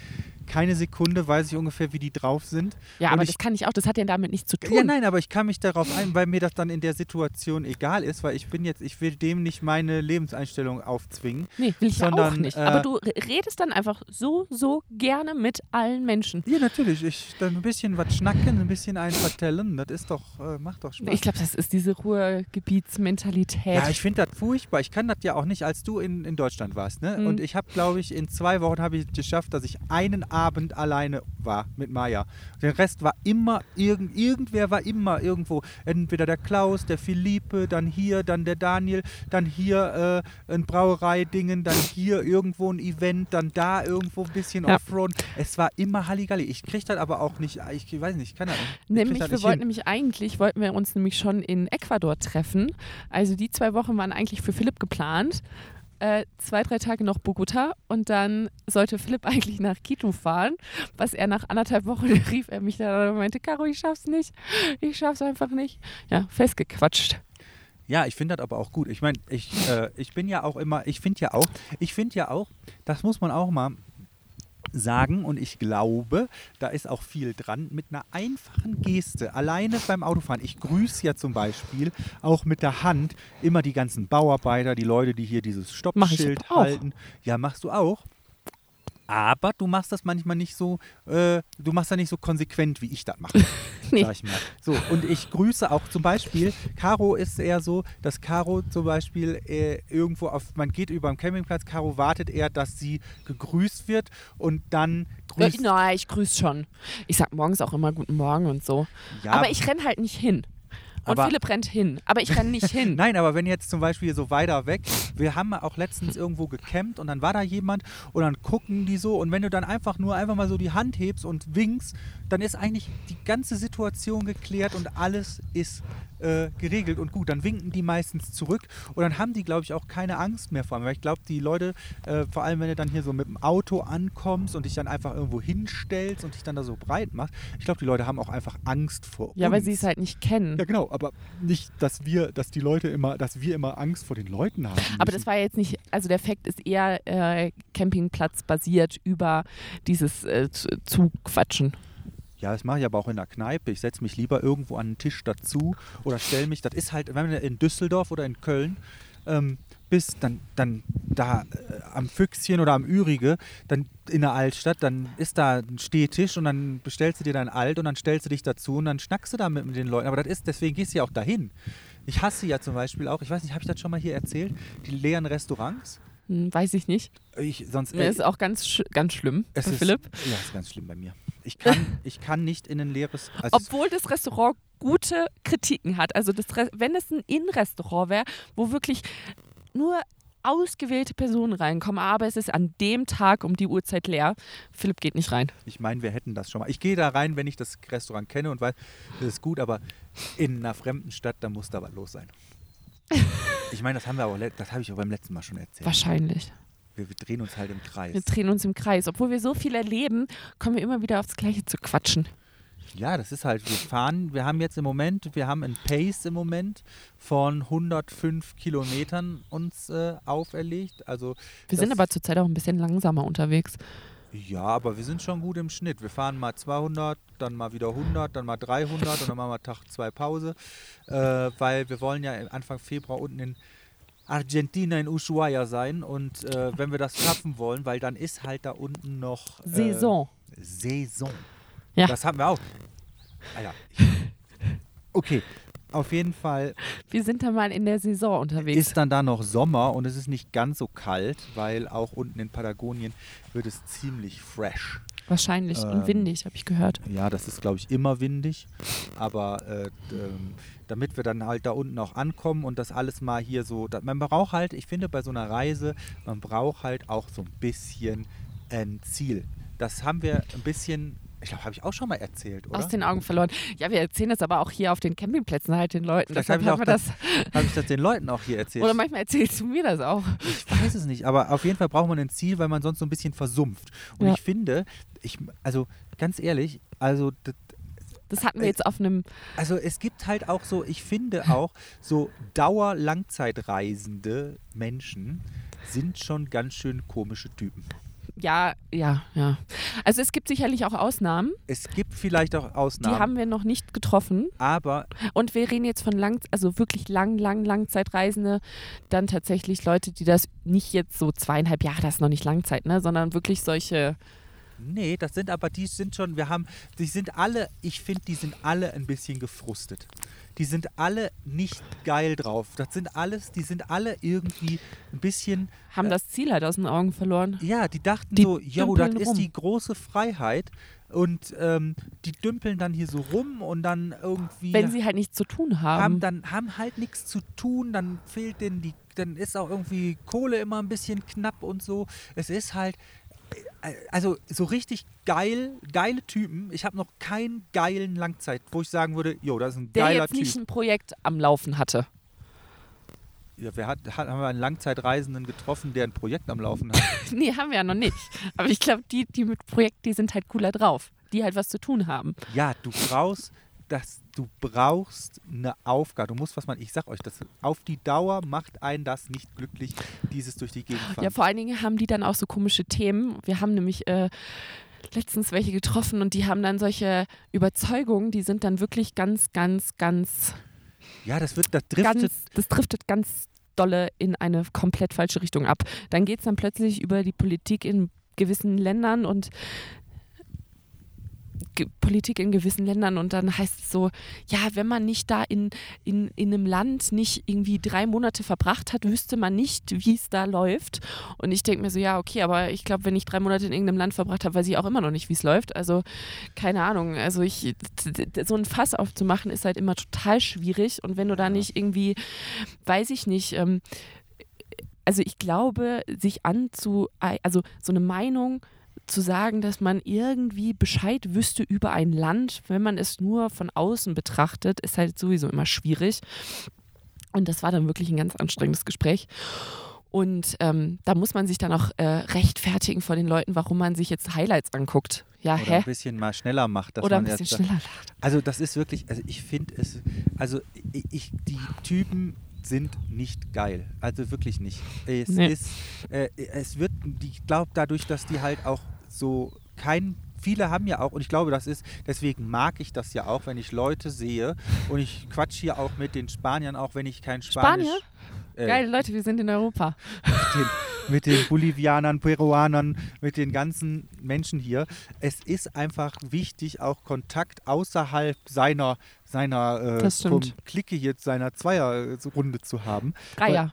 A: Keine Sekunde weiß ich ungefähr, wie die drauf sind.
B: ja,
A: und
B: aber
A: ich-
B: das kann ich auch, das hat ja damit nichts zu tun.
A: Ja, nein, aber ich kann mich darauf ein, weil mir das dann in der Situation egal ist, weil ich bin jetzt, ich will dem nicht meine Lebenseinstellung aufzwingen.
B: Nee, will ich ja auch
A: sondern,
B: nicht.
A: äh,
B: aber du re- redest dann einfach so, so gerne mit allen Menschen.
A: Ja, natürlich. Ich dann ein bisschen was schnacken, ein bisschen einen vertellen. Das ist doch, äh, macht doch Spaß.
B: Ich glaube, das ist diese Ruhrgebietsmentalität.
A: Ja, ich finde das furchtbar. Ich kann das ja auch nicht, als du in, in Deutschland warst. Ne?
B: Mhm.
A: Und ich habe, glaube ich, in zwei Wochen habe ich es geschafft, dass ich einen Abend alleine war mit Maya. Der Rest war immer, irgend, irgendwer war immer irgendwo. Entweder der Klaus, der Philippe, dann hier, dann der Daniel, dann hier äh, ein Brauerei-Dingen, dann hier irgendwo ein Event, dann da irgendwo ein bisschen
B: Ja.
A: Offroad. Es war immer Halligalli. Ich kriege das aber auch nicht, ich weiß nicht, ich kann das nicht. Ich krieg
B: Nämlich,
A: das
B: wir
A: nicht
B: wollten
A: hin.
B: nämlich eigentlich, wollten wir uns nämlich schon in Ecuador treffen. Also die zwei Wochen waren eigentlich für Philipp geplant. Äh, zwei, drei Tage noch Bogota und dann sollte Philipp *laughs* eigentlich nach Quito fahren. Was er nach anderthalb Wochen *laughs* rief er mich da und meinte, Caro, ich schaff's nicht. Ich schaff's einfach nicht. Ja, festgequatscht.
A: Ja, ich finde das aber auch gut. Ich meine, ich, äh, ich bin ja auch immer, ich finde ja auch, ich finde ja auch, das muss man auch mal sagen und ich glaube, da ist auch viel dran, mit einer einfachen Geste, alleine beim Autofahren. Ich grüße ja zum Beispiel auch mit der Hand immer die ganzen Bauarbeiter, die Leute, die hier dieses Stoppschild halten. Ja, machst du auch. Aber du machst das manchmal nicht so, äh, du machst das nicht so konsequent, wie ich das mache. *laughs*
B: Nee.
A: Ich mal. So, und ich grüße auch zum Beispiel, Caro ist eher so, dass Caro zum Beispiel äh, irgendwo auf, man geht über den Campingplatz, Caro wartet eher, dass sie gegrüßt wird und dann
B: Äh,
A: grüßt.
B: Nein, ich grüße schon. Ich sag morgens auch immer Guten Morgen und so.
A: Ja,
B: Aber ich renn halt nicht hin. Und
A: Aber-
B: Philipp rennt hin. Aber ich renne nicht *laughs* hin.
A: Nein, aber wenn jetzt zum Beispiel so weiter weg, wir haben auch letztens irgendwo gecampt und dann war da jemand und dann gucken die so und wenn du dann einfach nur einfach mal so die Hand hebst und winkst, dann ist eigentlich die ganze Situation geklärt und alles ist äh, geregelt und gut. Dann winken die meistens zurück und dann haben die, glaube ich, auch keine Angst mehr vor mir. Weil ich glaube, die Leute, äh, vor allem wenn du dann hier so mit dem Auto ankommst und dich dann einfach irgendwo hinstellst und dich dann da so breit machst, ich glaube, die Leute haben auch einfach Angst vor
B: Ja,
A: uns.
B: weil sie es halt nicht kennen.
A: Ja, genau, aber nicht, dass wir, dass die Leute immer, dass wir immer Angst vor den Leuten haben.
B: Aber
A: müssen.
B: das war jetzt nicht, also der Fakt ist eher äh, Campingplatz basiert über dieses äh, zu- Zuquatschen.
A: Ja, das mache ich aber auch in der Kneipe. Ich setze mich lieber irgendwo an den Tisch dazu oder stelle mich, das ist halt, wenn wir in Düsseldorf oder in Köln ähm, bist, dann, dann da äh, am Füchschen oder am Ürige, dann in der Altstadt, dann ist da ein Stehtisch und dann bestellst du dir dein Alt und dann stellst du dich dazu und dann schnackst du da mit, mit den Leuten. Aber das ist, deswegen gehst du ja auch dahin. Ich hasse ja zum Beispiel auch, ich weiß nicht, habe ich das schon mal hier erzählt, die leeren Restaurants.
B: Hm, weiß ich nicht.
A: Ich, sonst,
B: Mir ist auch ganz, ganz schlimm
A: Es ist,
B: Philipp.
A: Ja, ist ganz schlimm bei mir. Ich kann, ich kann nicht in ein leeres. Also
B: Obwohl das Restaurant gute Kritiken hat. Also das Re wenn es ein Innenrestaurant wäre, wo wirklich nur ausgewählte Personen reinkommen, aber es ist an dem Tag um die Uhrzeit leer. Philipp geht nicht rein.
A: ich meine, wir hätten das schon mal. Ich gehe da rein, wenn ich das Restaurant kenne und weiß, das ist gut, aber in einer fremden Stadt, da muss da was los sein. *laughs* Ich meine, das haben wir aber, das habe ich auch beim letzten Mal schon erzählt.
B: Wahrscheinlich.
A: Wir, wir drehen uns halt im Kreis.
B: Wir drehen uns im Kreis. Obwohl wir so viel erleben, kommen wir immer wieder aufs Gleiche zu quatschen.
A: Ja, das ist halt, wir fahren, wir haben jetzt im Moment, wir haben ein Pace im Moment von 105 Kilometern uns äh, auferlegt. Also
B: Wir sind aber zurzeit auch ein bisschen langsamer unterwegs.
A: Ja, aber wir sind schon gut im Schnitt. Wir fahren mal 200, dann mal wieder 100, dann mal 300 und dann machen wir Tag zwei Pause, äh, weil wir wollen ja Anfang Februar unten in Argentina in Ushuaia sein und äh, wenn wir das schaffen wollen, weil dann ist halt da unten noch äh,
B: Saison.
A: Saison.
B: Ja.
A: Das haben wir auch. Alter. Okay, auf jeden Fall
B: Wir sind da mal in der Saison unterwegs.
A: ist dann da noch Sommer und es ist nicht ganz so kalt, weil auch unten in Patagonien wird es ziemlich fresh.
B: Wahrscheinlich.
A: Ähm,
B: Und windig, habe ich gehört.
A: Ja, das ist, glaube ich, immer windig. Aber äh, ähm, damit wir dann halt da unten auch ankommen und das alles mal hier so. Man braucht halt, ich finde, bei so einer Reise, man braucht halt auch so ein bisschen ein Ziel. Das haben wir ein bisschen, ich glaube, habe ich auch schon mal erzählt, oder?
B: Aus den Augen verloren. Ja, wir erzählen das aber auch hier auf den Campingplätzen halt den Leuten.
A: Vielleicht habe ich, auch das-
B: das.
A: habe ich das den Leuten auch hier erzählt.
B: Oder manchmal erzählst du mir das auch.
A: Ich weiß es nicht, aber auf jeden Fall braucht man ein Ziel, weil man sonst so ein bisschen versumpft. Und
B: Ja.
A: ich finde, ich, also ganz ehrlich, also d-
B: Das hatten wir
A: Äh,
B: jetzt auf einem.
A: Also es gibt halt auch so, ich finde auch, so Dauer-Langzeitreisende Menschen sind schon ganz schön komische Typen.
B: Ja, ja, ja. Also es gibt sicherlich auch Ausnahmen.
A: Es gibt vielleicht auch
B: Die
A: Ausnahmen,
B: haben wir noch nicht getroffen.
A: aber
B: Und wir reden jetzt von lang, also wirklich lang, lang, Langzeitreisende. Dann tatsächlich Leute, die das nicht jetzt so zweieinhalb Jahre, das ist noch nicht Langzeit, ne, sondern wirklich solche.
A: Nee, das sind aber, die sind schon, wir haben, die sind alle, ich finde, die sind alle ein bisschen gefrustet. Die sind alle nicht geil drauf. Das sind alles, die sind alle irgendwie ein bisschen
B: Haben das Ziel halt aus den Augen verloren.
A: Ja, die dachten
B: Die
A: so, jo, das
B: dümpeln
A: ist
B: rum.
A: die große Freiheit. Und ähm, die dümpeln dann hier so rum und dann irgendwie
B: Wenn sie halt nichts zu tun haben.
A: haben dann haben halt nichts zu tun, dann fehlt denen die, dann ist auch irgendwie Kohle immer ein bisschen knapp und so. Es ist halt, äh, also so richtig geil, geile Typen. Ich habe noch keinen geilen Langzeit, wo ich sagen würde, jo, das ist ein
B: der
A: geiler
B: jetzt nicht
A: Typ.
B: ein Projekt am Laufen hatte.
A: Ja, wer hat, hat, haben wir einen Langzeitreisenden getroffen, der ein Projekt am Laufen hat? *laughs*
B: Nee, haben wir ja noch nicht. Aber ich glaube, die, die mit Projekt, die sind halt cooler drauf. Die halt was zu tun haben.
A: Ja, du brauchst das, du brauchst eine Aufgabe. Du musst was man, ich sag euch, das auf die Dauer macht einen das nicht glücklich, dieses durch die Gegend fahren.
B: Ja, vor allen Dingen haben die dann auch so komische Themen. Wir haben nämlich äh, letztens welche getroffen und die haben dann solche Überzeugungen, die sind dann wirklich ganz, ganz, ganz,
A: ja, das wird, das driftet.
B: ganz, das driftet ganz dolle in eine komplett falsche Richtung ab. Dann geht es dann plötzlich über die Politik in gewissen Ländern und Politik in gewissen Ländern und dann heißt es so, ja, wenn man nicht da in, in, in einem Land nicht irgendwie drei Monate verbracht hat, wüsste man nicht, wie es da läuft. Und ich denke mir so, ja, okay, aber ich glaube, wenn ich drei Monate in irgendeinem Land verbracht habe, weiß ich auch immer noch nicht, wie es läuft. Also keine Ahnung. Also ich, so ein Fass aufzumachen ist halt immer total schwierig. Und wenn du da nicht irgendwie, weiß ich nicht, ähm, also ich glaube, sich anzu, also so eine Meinung zu sagen, dass man irgendwie Bescheid wüsste über ein Land, wenn man es nur von außen betrachtet, ist halt sowieso immer schwierig. Und das war dann wirklich ein ganz anstrengendes Gespräch. Und ähm, da muss man sich dann auch äh, rechtfertigen vor den Leuten, warum man sich jetzt Highlights anguckt. Ja,
A: Oder
B: hä?
A: ein bisschen mal schneller macht. Dass
B: Oder ein bisschen
A: jetzt,
B: schneller lacht.
A: Also das ist wirklich, also ich finde es, also ich, die Typen sind nicht geil. Also wirklich nicht. Es
B: Nee.
A: ist, äh, es wird, ich glaube dadurch, dass die halt auch so kein Viele haben ja auch, und ich glaube, das ist, deswegen mag ich das ja auch, wenn ich Leute sehe und ich quatsch hier auch mit den Spaniern, auch wenn ich kein Spanisch.
B: Spanier?
A: äh,
B: Geil, Leute, wir sind in Europa.
A: den, mit den Bolivianern, Peruanern, mit den ganzen Menschen hier. Es ist einfach wichtig, auch Kontakt außerhalb seiner, seiner äh, Clique hier, seiner Zweierrunde zu haben.
B: Dreier.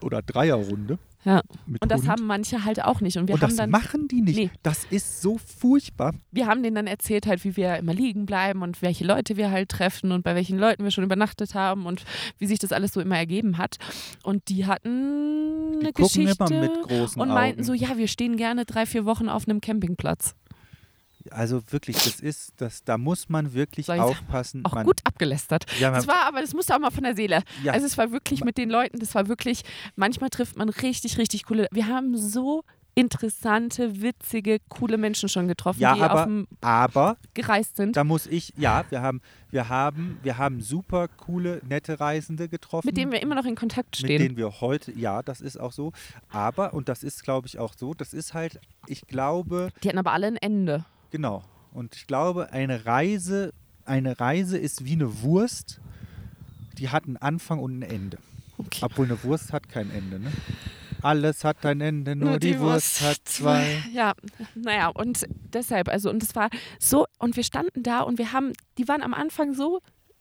A: Oder Dreierrunde.
B: Ja. Und das
A: Hund.
B: haben manche halt auch nicht. Und wir
A: und
B: haben
A: das
B: dann
A: machen die nicht.
B: Nee.
A: Das ist so furchtbar.
B: wir haben denen dann erzählt, halt, wie wir immer liegen bleiben und welche Leute wir halt treffen und bei welchen Leuten wir schon übernachtet haben und wie sich das alles so immer ergeben hat. Und die hatten
A: Die
B: eine Geschichte und meinten
A: Augen.
B: so, ja, wir stehen gerne drei, vier Wochen auf einem Campingplatz.
A: Also wirklich, das ist, das, da muss man wirklich
B: sagen,
A: aufpassen.
B: Auch
A: man,
B: gut abgelästert.
A: Ja, man,
B: Das war aber, das musste auch mal von der Seele.
A: ja,
B: Also es war wirklich mit den Leuten, das war wirklich, manchmal trifft man richtig, richtig coole, wir haben so interessante, witzige, coole Menschen schon getroffen,
A: Ja,
B: die
A: aber-
B: auf dem
A: aber
B: gereist sind.
A: da muss ich, ja, wir haben, wir haben, wir haben super coole, nette Reisende getroffen.
B: mit denen wir immer noch in Kontakt
A: mit
B: stehen.
A: denen wir heute, ja, das ist auch so. Aber, und das ist, glaube ich, auch so, das ist halt, ich glaube,
B: Die hatten aber alle ein Ende.
A: Genau. Und ich glaube, eine Reise, eine Reise ist wie eine Wurst, die hat einen Anfang und ein Ende.
B: Okay.
A: Obwohl eine Wurst hat kein Ende, ne? Alles hat ein Ende, nur, die, Wurst hat zwei. *laughs*
B: Ja, naja, und deshalb, also, und es war so, und wir standen da und wir haben, die waren am Anfang so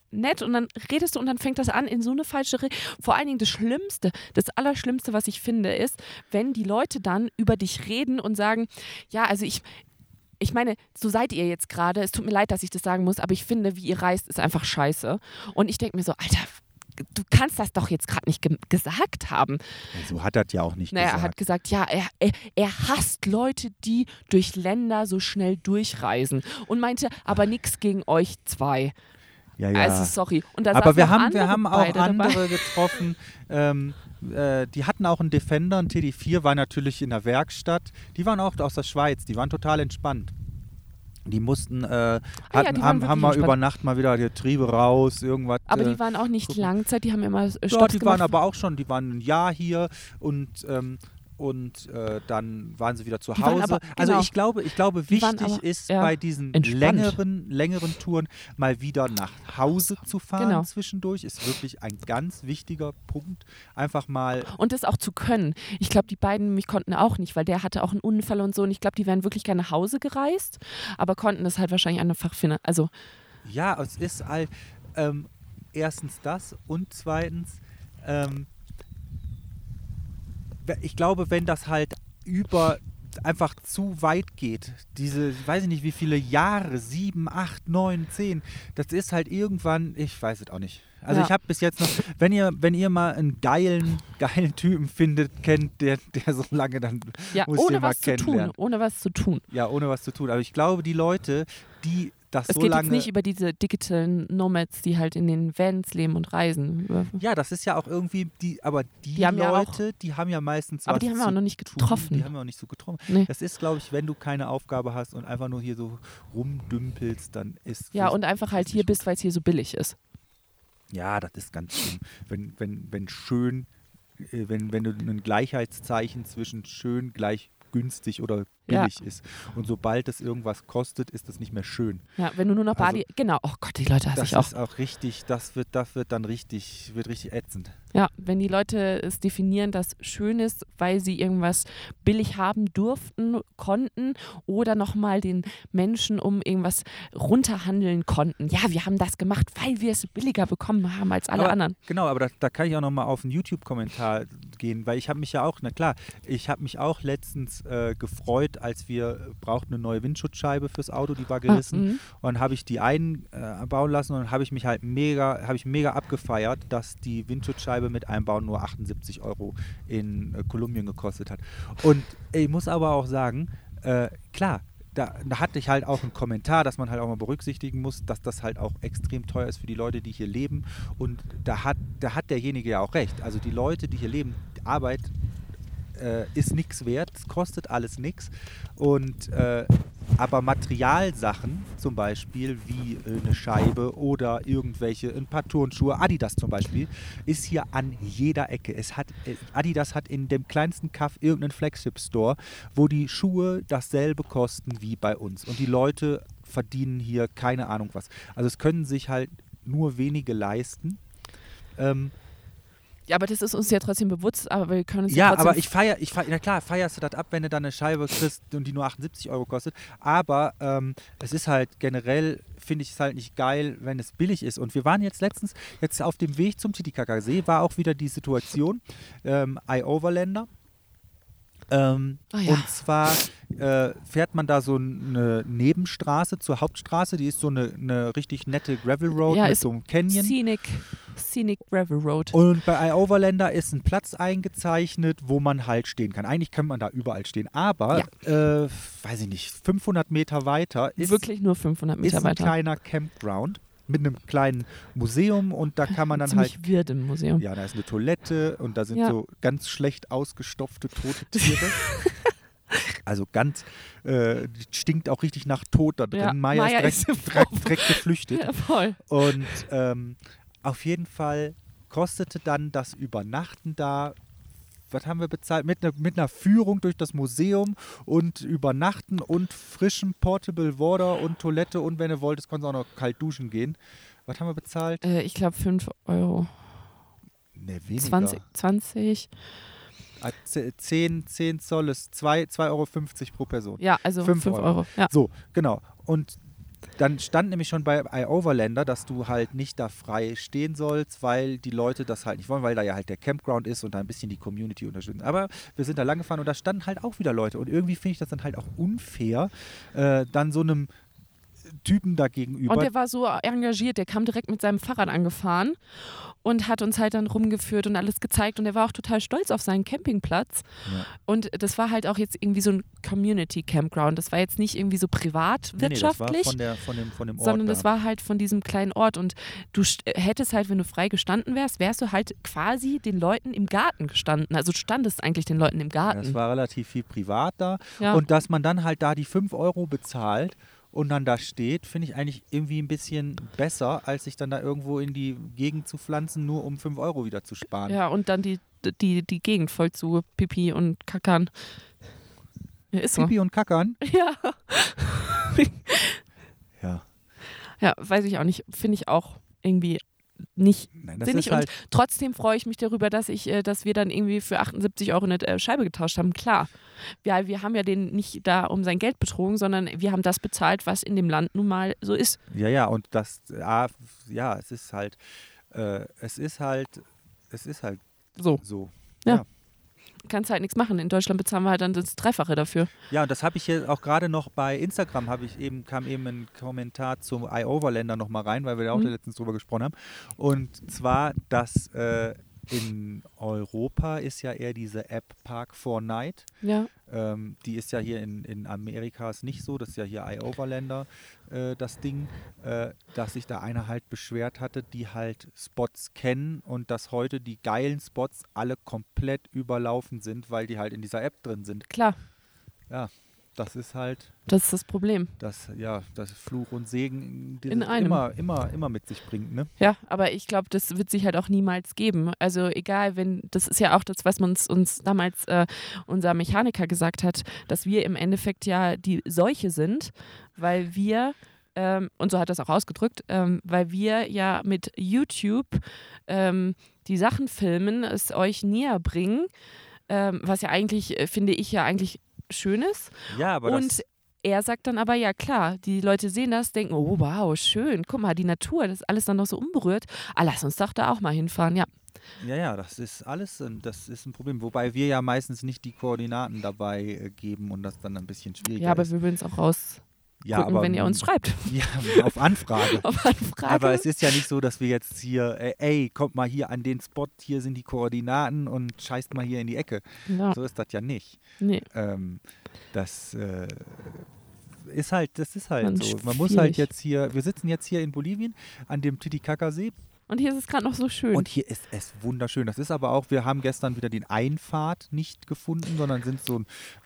B: nett und dann redest du und dann fängt das an in so eine falsche Re Vor allen Dingen das Schlimmste, das Allerschlimmste, was ich finde, ist, wenn die Leute dann über dich reden und sagen, ja, also ich, ich meine, so seid ihr jetzt gerade. Es tut mir leid, dass ich das sagen muss, aber ich finde, wie ihr reist, ist einfach scheiße. Und ich denke mir so, Alter, du kannst das doch jetzt gerade nicht ge gesagt haben.
A: So hat er ja auch nicht
B: Naja, er
A: gesagt.
B: hat gesagt, ja, er, er, er hasst Leute, die durch Länder so schnell durchreisen. Und meinte, aber nichts gegen euch zwei.
A: Ja, ja.
B: Also sorry.
A: Aber wir haben,
B: andere
A: wir haben auch
B: beide dabei.
A: andere getroffen. Ähm, äh, die hatten auch einen Defender, ein TD4, war natürlich in der Werkstatt. Die waren auch aus der Schweiz, die waren total entspannt. Die mussten, äh,
B: Ah ja,
A: hatten,
B: die
A: haben, haben
B: entspannt.
A: über Nacht mal wieder die Triebe raus, irgendwas.
B: Aber
A: äh,
B: die waren auch nicht
A: gucken.
B: Langzeit, die haben immer äh,
A: ja,
B: Stopps
A: die
B: gemacht.
A: waren aber auch schon, die waren ein Jahr hier und ähm, und äh, dann waren sie wieder zu
B: Die
A: Hause.
B: aber-
A: Also
B: genau.
A: ich glaube, ich glaube, wichtig
B: aber
A: ist
B: eher
A: bei diesen
B: entspannt.
A: längeren, längeren Touren mal wieder nach Hause zu fahren
B: Genau.
A: zwischendurch. Ist wirklich ein ganz wichtiger Punkt. Einfach mal,
B: Und das auch zu können. Ich glaube, die beiden nämlich konnten auch nicht, weil der hatte auch einen Unfall und so. Und ich glaube, die wären wirklich gerne nach Hause gereist, aber konnten das halt wahrscheinlich einfach finden. Also,
A: ja, es ist halt ähm, erstens das und zweitens, ähm, ich glaube, wenn das halt über einfach zu weit geht, diese, ich weiß nicht wie viele Jahre, sieben, acht, neun, zehn, das ist halt irgendwann, ich weiß es auch nicht. Also
B: Ja.
A: ich habe bis jetzt noch, wenn ihr, wenn ihr mal einen geilen, geilen Typen findet, kennt, der, der so lange dann
B: ja,
A: muss
B: ohne
A: den mal
B: was zu tun. Ohne was zu tun.
A: Ja, ohne was zu tun. Aber ich glaube, die Leute, die das
B: Es
A: so
B: geht
A: lange.
B: jetzt nicht über diese digitalen Nomads, die halt in den Vans leben und reisen.
A: Ja, das ist ja auch irgendwie die, aber die,
B: Die haben ja auch-
A: Leute, die haben ja meistens
B: Aber die haben wir auch noch nicht
A: tun.
B: getroffen.
A: Die haben wir auch nicht so getroffen.
B: Nee.
A: Das ist, glaube ich, wenn du keine Aufgabe hast und einfach nur hier so rumdümpelst, dann ist
B: Ja, und einfach halt hier bist, weil es hier so billig ist.
A: Ja, das ist ganz schlimm. Wenn, wenn, wenn schön, äh, wenn, wenn du ein Gleichheitszeichen zwischen schön, gleich günstig oder
B: Ja.
A: billig ist. Und sobald es irgendwas kostet, ist das nicht mehr schön.
B: Ja, wenn du nur noch
A: Also-
B: Badi. Genau, oh Gott, die Leute hasse
A: Das
B: ich auch.
A: ist auch richtig, das wird, das wird dann richtig, wird richtig ätzend.
B: Ja, wenn die Leute es definieren, dass schön ist, weil sie irgendwas billig haben durften, konnten oder nochmal den Menschen um irgendwas runterhandeln konnten. Ja, wir haben das gemacht, weil wir es billiger bekommen haben als alle
A: aber,
B: anderen.
A: Genau, aber da, da kann ich auch nochmal auf einen YouTube-Kommentar gehen, weil ich habe mich ja auch, na klar, ich habe mich auch letztens äh, gefreut, als wir brauchten eine neue Windschutzscheibe fürs Auto, die war gerissen.
B: Ah.
A: Und habe ich die einbauen lassen und habe ich mich halt mega, habe ich mega abgefeiert, dass die Windschutzscheibe mit Einbauen nur 78 Euro in äh, Kolumbien gekostet hat. Und ich muss aber auch sagen, äh, klar, da, da hatte ich halt auch einen Kommentar, dass man halt auch mal berücksichtigen muss, dass das halt auch extrem teuer ist für die Leute, die hier leben. Und da hat, da hat derjenige ja auch recht. Also die Leute, die hier leben, die Arbeit äh, ist nichts wert, es kostet alles nichts. Und äh, aber Materialsachen, zum Beispiel wie äh, eine Scheibe oder irgendwelche, ein paar Turnschuhe, Adidas zum Beispiel, ist hier an jeder Ecke. Es hat, äh, Adidas hat in dem kleinsten Kaff irgendeinen Flagship-Store, wo die Schuhe dasselbe kosten wie bei uns. Und die Leute verdienen hier keine Ahnung was. Also es können sich halt nur wenige leisten. Ähm,
B: Ja, aber das ist uns ja trotzdem bewusst, aber wir können uns
A: ja,
B: trotzdem
A: aber ich feier, ich feier, na klar, feierst du das ab, wenn du dann eine Scheibe kriegst und die nur 78 Euro kostet. Aber ähm, es ist halt generell, finde ich es halt nicht geil, wenn es billig ist. Und wir waren jetzt letztens, jetzt auf dem Weg zum Titicacasee, war auch wieder die Situation, ähm, iOverlander. Ähm,
B: Ah ja.
A: Und zwar äh, fährt man da so eine Nebenstraße zur Hauptstraße, die ist so eine, eine richtig nette Gravel Road
B: Ja,
A: mit
B: ist
A: so einem Canyon.
B: Scenic, Scenic Gravel Road.
A: Und bei iOverlander ist ein Platz eingezeichnet, wo man halt stehen kann. Eigentlich kann man da überall stehen, aber, äh, weiß ich nicht, 500 Meter weiter ist,
B: Wirklich nur 500
A: ist
B: Meter
A: ein
B: weiter.
A: kleiner Campground mit einem kleinen Museum und da kann man dann
B: Ziemlich
A: halt,
B: wird im Museum.
A: ja, da ist eine Toilette und da sind
B: Ja.
A: so ganz schlecht ausgestopfte tote Tiere. *laughs* Also ganz, äh, stinkt auch richtig nach Tod da drin.
B: Ja,
A: Maya,
B: Maya
A: ist direkt, *laughs* direkt, direkt geflüchtet. *laughs*
B: Ja, voll.
A: Und ähm, auf jeden Fall kostete dann das Übernachten da, was haben wir bezahlt? Mit, ne, mit einer Führung durch das Museum und Übernachten und frischem Portable Water und Toilette und wenn du wolltest, konntest du auch noch kalt duschen gehen. Was haben wir bezahlt?
B: Äh, ich glaube 5 Euro.
A: Ne, weniger.
B: 20, 20.
A: Ah, ze- 10, 10 Zoll ist 2,50 Euro pro Person.
B: Ja, also
A: Fünf
B: 5
A: Euro.
B: Euro. Ja.
A: So, genau. Und dann stand nämlich schon bei iOverlander, dass du halt nicht da frei stehen sollst, weil die Leute das halt nicht wollen, weil da ja halt der Campground ist und da ein bisschen die Community unterstützen. Aber wir sind da lang gefahren und da standen halt auch wieder Leute. Und irgendwie finde ich das dann halt auch unfair, äh, dann so einem Typen da gegenüber.
B: Und der war so engagiert, der kam direkt mit seinem Fahrrad angefahren und hat uns halt dann rumgeführt und alles gezeigt. Und er war auch total stolz auf seinen Campingplatz.
A: Ja.
B: Und das war halt auch jetzt irgendwie so ein Community Campground. Das war jetzt nicht irgendwie so privat
A: Nee, nee, von, der, von, dem, von dem Ort
B: sondern
A: da.
B: das war halt von diesem kleinen Ort. Und du st- hättest halt, wenn du frei gestanden wärst, wärst du halt quasi den Leuten im Garten gestanden. Also du standest eigentlich den Leuten im
A: Das
B: Garten.
A: war relativ viel privat da.
B: Ja.
A: Und dass man dann halt da die 5 Euro bezahlt und dann da steht, finde ich eigentlich irgendwie ein bisschen besser, als sich dann da irgendwo in die Gegend zu pflanzen, nur um 5 Euro wieder zu sparen.
B: Ja, und dann die, die, die Gegend voll zu Pipi und Kackern. Ja, ist so.
A: Pipi und Kackern. *laughs*
B: Ja.
A: Ja.
B: ja, weiß ich auch nicht. Finde ich auch irgendwie nicht
A: Nein,
B: sinnig.
A: halt,
B: und trotzdem freue ich mich darüber, dass ich, äh, dass wir dann irgendwie für 78 Euro eine äh, Scheibe getauscht haben. Klar. Ja, wir haben ja den nicht da um sein Geld betrogen, sondern wir haben das bezahlt, was in dem Land nun mal so ist.
A: ja, ja, und das, ja, ja es ist halt, äh, es ist halt, es ist halt
B: So.
A: so.
B: Kannst halt nichts machen. In Deutschland bezahlen wir halt dann das Dreifache dafür.
A: Ja, und das habe ich hier auch gerade noch bei Instagram, habe ich eben, kam eben ein Kommentar zum iOverlander noch mal rein, weil wir da auch
B: Mhm.
A: letztens drüber gesprochen haben. Und zwar, dass äh, in Europa ist ja eher diese App Park 4 Night.
B: Ja.
A: Ähm, die ist ja hier in, in Amerika ist nicht so, das ist ja hier iOverlander äh, das Ding, äh, dass sich da einer halt beschwert hatte, die halt Spots kennen und dass heute die geilen Spots alle komplett überlaufen sind, weil die halt in dieser App drin sind.
B: Klar.
A: Ja. Das ist halt
B: Das ist das Problem.
A: das, ja, das Fluch und Segen, den
B: In einem.
A: immer, immer, immer mit sich bringt, ne?
B: Ja, aber ich glaube, das wird sich halt auch niemals geben. Also egal, wenn, das ist ja auch das, was uns, uns damals äh, unser Mechaniker gesagt hat, dass wir im Endeffekt ja die Seuche sind, weil wir, ähm, und so hat er es auch ausgedrückt, ähm, weil wir ja mit YouTube ähm, die Sachen filmen, es euch näher bringen, ähm, was ja eigentlich, äh, finde ich ja eigentlich schön ist.
A: Ja, aber
B: und
A: das,
B: er sagt dann aber, ja klar, die Leute sehen das, denken, oh wow, schön, guck mal, die Natur, das ist alles dann noch so unberührt. Ah, lass uns doch da auch mal hinfahren, ja.
A: ja, ja, das ist alles, ein- das ist ein Problem. Wobei wir ja meistens nicht die Koordinaten dabei äh, geben und das dann ein bisschen schwieriger
B: Ja, aber
A: ist.
B: wir würden es auch rausgucken,
A: Ja, aber
B: wenn ihr uns schreibt. *laughs*
A: Ja, auf Anfrage. *laughs*
B: Auf Anfrage.
A: Aber es ist ja nicht so, dass wir jetzt hier, äh, ey, kommt mal hier an den Spot, hier sind die Koordinaten und scheißt mal hier in die Ecke.
B: ja,
A: So ist das ja nicht.
B: nee.
A: Ähm, das äh, ist halt, das ist halt
B: Ganz
A: so. Man muss halt jetzt hier, wir sitzen jetzt hier in Bolivien an dem Titicaca-See
B: Und hier ist es gerade noch so schön.
A: und hier ist es wunderschön. Das ist aber auch, wir haben gestern wieder den Einfahrt nicht gefunden, sondern sind so,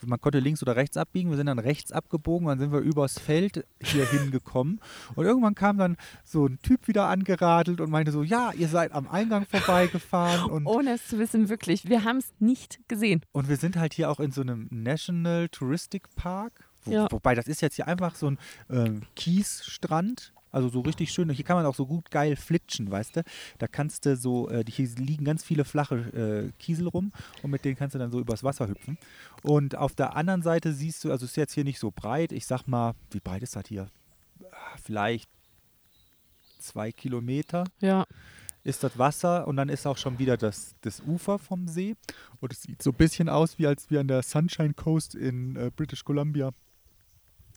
A: man konnte links oder rechts abbiegen. Wir sind dann rechts abgebogen, dann sind wir übers Feld hier hingekommen. Und irgendwann kam dann so ein Typ wieder angeradelt und meinte so, ja, ihr seid am Eingang vorbeigefahren. *laughs* Und,
B: Ohne es zu wissen, wirklich. Wir haben es nicht gesehen.
A: und wir sind halt hier auch in so einem National Touristic Park. Wo,
B: Ja.
A: Wobei, das ist jetzt hier einfach so ein ähm, Kiesstrand. Also so richtig schön. Hier kann man auch so gut geil flitschen, weißt du? Da kannst du so, äh, hier liegen ganz viele flache äh, Kiesel rum und mit denen kannst du dann so übers Wasser hüpfen. Und auf der anderen Seite siehst du, also ist jetzt hier nicht so breit. Ich sag mal, wie breit ist das hier? Vielleicht zwei Kilometer
B: Ja.
A: ist das Wasser und dann ist auch schon wieder das, das Ufer vom See. Und es sieht so ein bisschen aus, wie als wir an der Sunshine Coast in äh, British Columbia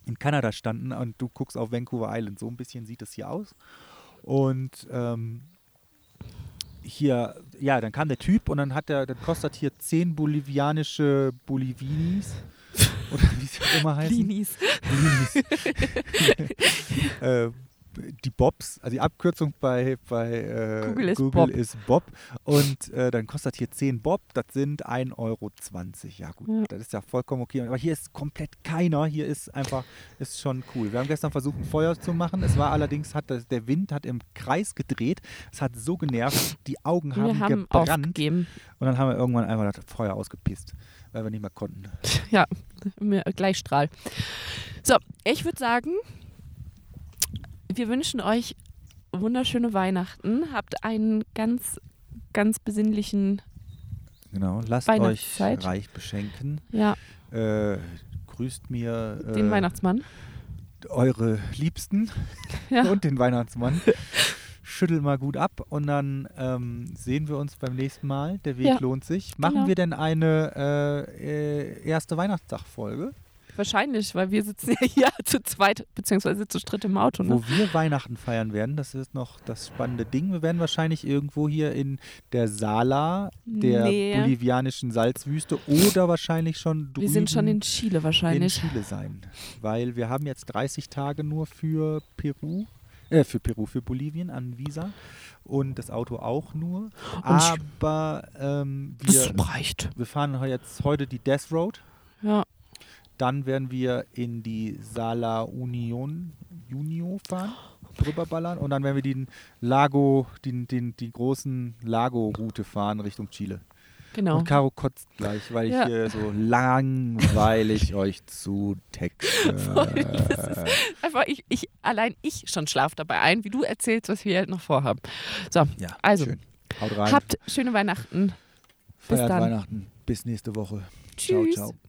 A: in Kanada standen und du guckst auf Vancouver Island. So ein bisschen sieht es hier aus. Und ähm, hier, ja, dann kam der Typ und dann hat er, dann kostet hier 10 bolivianische Bolivinis. Oder wie sie auch immer heißen.
B: Linis.
A: Blinis. *laughs* *laughs* äh, die Bobs, also die Abkürzung bei, bei äh,
B: Google ist Bob.
A: ist Bob. Und äh, dann kostet hier 10 Bob, das sind 1,20 Euro. Ja gut,
B: Ja.
A: das ist ja vollkommen okay. Aber hier ist komplett keiner. Hier ist einfach, ist schon cool. Wir haben gestern versucht, ein Feuer zu machen. Es war allerdings, hat das, der Wind hat im Kreis gedreht. Es hat so genervt, die Augen haben,
B: Wir haben
A: gebrannt.
B: aufgegeben.
A: Und dann haben wir irgendwann einfach das Feuer ausgepisst, weil wir nicht mehr konnten. *laughs*
B: Ja, mir- Gleichstrahl. So, ich würde sagen, wir wünschen euch wunderschöne Weihnachten. Habt einen ganz, ganz besinnlichen,
A: Genau, lasst euch reich beschenken.
B: ja,
A: Äh, grüßt mir äh,
B: den Weihnachtsmann.
A: eure Liebsten *laughs*
B: Ja.
A: und den Weihnachtsmann. Schüttel mal gut ab und dann ähm, sehen wir uns beim nächsten Mal. Der Weg
B: Ja,
A: lohnt sich. Machen
B: genau.
A: wir denn eine äh, äh, erste Weihnachtstagfolge,
B: Wahrscheinlich, weil wir sitzen ja hier *laughs* zu zweit, beziehungsweise zu dritt im Auto. Ne?
A: wo wir Weihnachten feiern werden? Das ist noch das spannende Ding. Wir werden wahrscheinlich irgendwo hier in der Sala der
B: Nee.
A: bolivianischen Salzwüste oder wahrscheinlich schon drüben
B: Wir sind schon in Chile
A: in
B: wahrscheinlich.
A: Chile sein. Weil wir haben jetzt 30 Tage nur für Peru, äh, für Peru, für Bolivien an Visa und das Auto auch nur. Aber ähm, wir,
B: das reicht.
A: wir fahren jetzt heute die Death Road.
B: Ja,
A: Dann werden wir in die Sala Union Junio fahren, drüber ballern und dann werden wir den Lago, den, den, die großen Lago-Route fahren Richtung Chile.
B: genau.
A: Und Caro kotzt gleich, weil
B: Ja.
A: ich hier so langweilig *laughs* euch zu texte. *laughs*
B: Einfach ich, ich, allein ich schon schlaf dabei ein, wie du erzählst, was wir halt noch vorhaben. So,
A: Ja,
B: also,
A: schön.
B: Habt schöne Weihnachten. bis
A: Feiert
B: dann.
A: Weihnachten. Bis nächste Woche.
B: Tschüss.
A: Ciao, ciao.